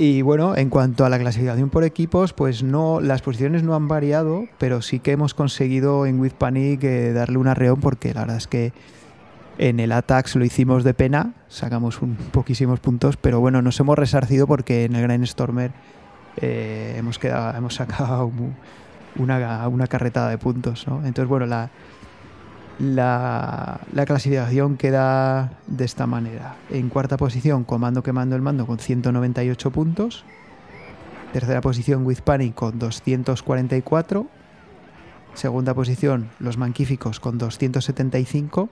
Y bueno, en cuanto a la clasificación por equipos, pues no, las posiciones no han variado, pero sí que hemos conseguido en With Panic eh, darle un arreón porque la verdad es que en el Atax lo hicimos de pena, sacamos un poquísimos puntos, pero bueno, nos hemos resarcido porque en el Grand Stormer eh, hemos, quedado, hemos sacado una, una carretada de puntos, ¿no? Entonces, bueno, la, la, la clasificación queda de esta manera. En cuarta posición, Comando Quemando el Mando con 198 puntos. Tercera posición, With Panic con 244. Segunda posición, Los Manquíficos con 275.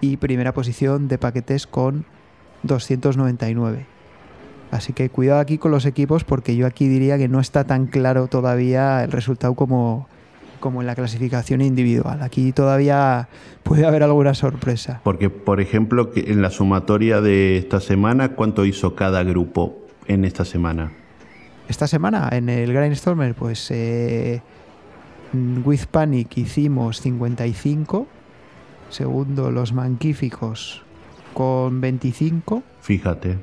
Y primera posición de Paquetes con 299. Así que cuidado aquí con los equipos porque yo aquí diría que no está tan claro todavía el resultado como, como en la clasificación individual. Aquí todavía puede haber alguna sorpresa. Porque, por ejemplo, que en la sumatoria de esta semana, ¿cuánto hizo cada grupo en esta semana? Esta semana en el Grand Stormer, pues eh, With Panic hicimos 55. Segundo, Los Manquíficos con 25. Fíjate.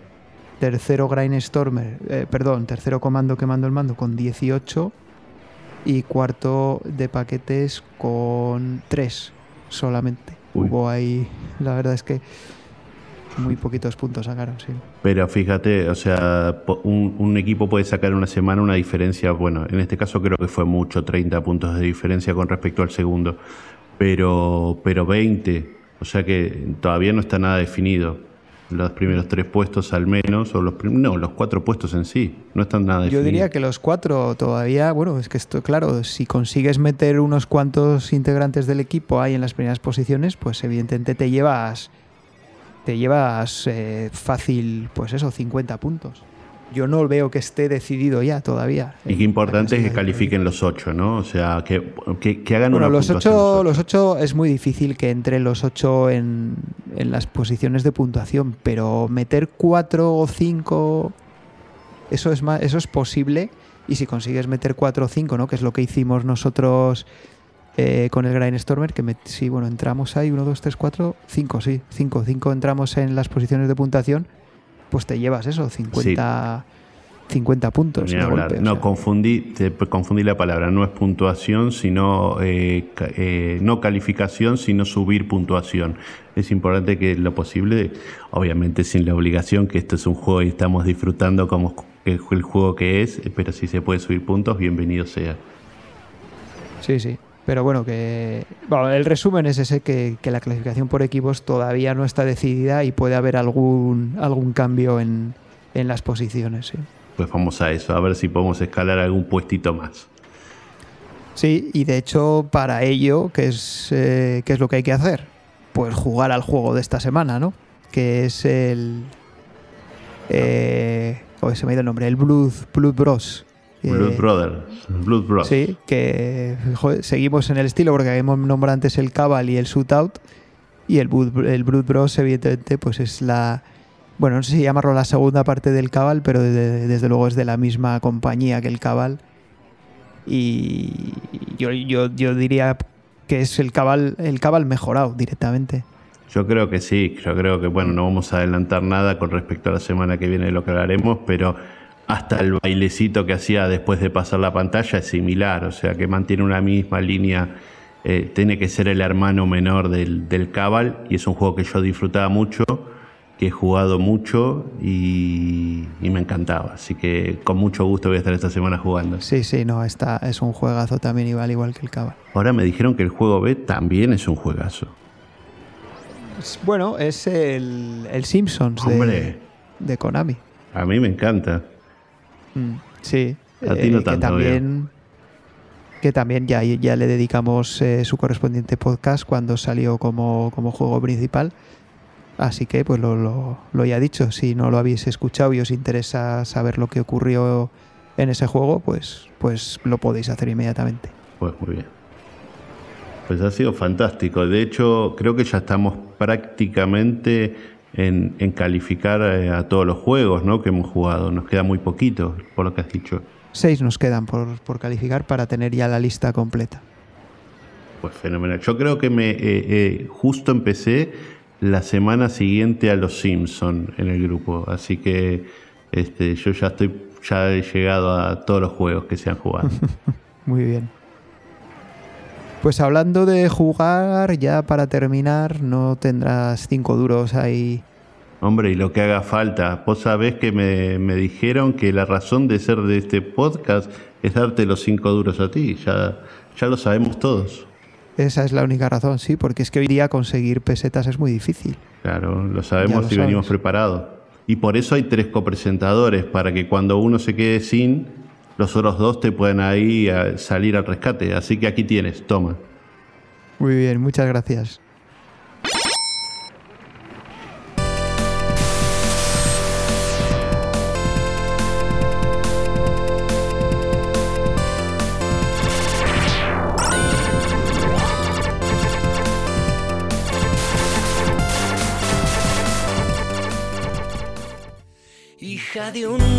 Tercero, Stormer, eh, perdón, tercero Comando Quemando el Mando con 18. Y cuarto de paquetes con 3 solamente. Uy. Hubo ahí, la verdad es que muy poquitos puntos sacaron, sí. Pero fíjate, o sea, un, un equipo puede sacar en una semana una diferencia, bueno, en este caso creo que fue mucho, 30 puntos de diferencia con respecto al segundo, pero, pero 20, o sea que todavía no está nada definido. Los primeros tres puestos al menos, o los no, los cuatro puestos en sí, no están nada Yo definidos. diría que los cuatro todavía, bueno, es que esto, claro, si consigues meter unos cuantos integrantes del equipo ahí en las primeras posiciones, pues evidentemente te llevas, te llevas eh, fácil, pues eso, 50 puntos. Yo no veo que esté decidido ya todavía. Y qué importante es que califiquen los ocho, ¿no? O sea, que, que, que hagan Bueno, una los ocho, los ocho es muy difícil que entre los ocho en, en las posiciones de puntuación, pero meter cuatro o cinco, eso es más, eso es posible. Y si consigues meter cuatro o cinco, ¿no? Que es lo que hicimos nosotros eh, con el Grindstormer, que sí, bueno, entramos ahí, uno, dos, tres, cuatro, cinco, sí, cinco, cinco entramos en las posiciones de puntuación, pues te llevas eso, 50, 50 puntos. De o no, sea. confundí, te confundí la palabra. No es puntuación, sino eh, eh, no calificación, sino subir puntuación. Es importante que lo posible, obviamente sin la obligación, que esto es un juego y estamos disfrutando como el juego que es, pero si se puede subir puntos, bienvenido sea. Sí, sí. Pero bueno, que. Bueno, el resumen es ese: que, que la clasificación por equipos todavía no está decidida y puede haber algún, algún cambio en, en las posiciones. Sí. Pues vamos a eso, a ver si podemos escalar algún puestito más. Sí, y de hecho, para ello, ¿qué es, eh, ¿qué es lo que hay que hacer? Pues jugar al juego de esta semana, ¿no? Que es el. Eh, oh, se me ha ido el nombre, el Blood, Blood Bros. Blood Eh, Brothers, Blood Bros. Sí, que joder, seguimos en el estilo porque hemos nombrado antes el Cabal y el Shootout. Y el Blood, el Blood Bros, evidentemente, pues es la. Bueno, no sé si llamarlo la segunda parte del Cabal, pero de- desde luego es de la misma compañía que el Cabal. Y yo, yo, yo diría que es el cabal, el cabal mejorado directamente. Yo creo que sí, yo creo que, bueno, no vamos a adelantar nada con respecto a la semana que viene de lo que hablaremos, pero hasta el bailecito que hacía después de pasar la pantalla es similar, o sea que mantiene una misma línea, eh, tiene que ser el hermano menor del, del Cabal y es un juego que yo disfrutaba mucho, que he jugado mucho y, y me encantaba, así que con mucho gusto voy a estar esta semana jugando. Sí, sí, no, está, es un juegazo también igual, igual que el cabal. Ahora me dijeron que el juego B también es un juegazo. Bueno, es el, el Simpsons de, de Konami. A mí me encanta. Mm, sí. A ti no que tanto, también, que también ya, ya le dedicamos eh, su correspondiente podcast cuando salió como, como juego principal. Así que, pues lo, lo, lo ya dicho, si no lo habéis escuchado y os interesa saber lo que ocurrió en ese juego, pues, pues lo podéis hacer inmediatamente. Pues muy bien. Pues ha sido fantástico. De hecho, creo que ya estamos prácticamente en, en calificar eh, a todos los juegos ¿no? que hemos jugado. Nos queda muy poquito, por lo que has dicho. Seis nos quedan por, por calificar para tener ya la lista completa. Pues fenomenal. Yo creo que me eh, eh, justo empecé la semana siguiente a los Simpson en el grupo. Así que este, yo ya estoy, ya he llegado a todos los juegos que se han jugado. Muy bien. Pues hablando de jugar, ya para terminar, no tendrás cinco duros ahí. Hombre, y lo que haga falta. Vos sabés que me, me dijeron que la razón de ser de este podcast es darte los cinco duros a ti. Ya, ya lo sabemos todos. Esa es la única razón, sí, porque es que hoy día conseguir pesetas es muy difícil. Claro, lo sabemos y venimos preparados. Y por eso hay tres copresentadores, para que cuando uno se quede sin, los otros dos te puedan ahí a salir al rescate. Así que aquí tienes, toma. Muy bien, muchas gracias. Hija de un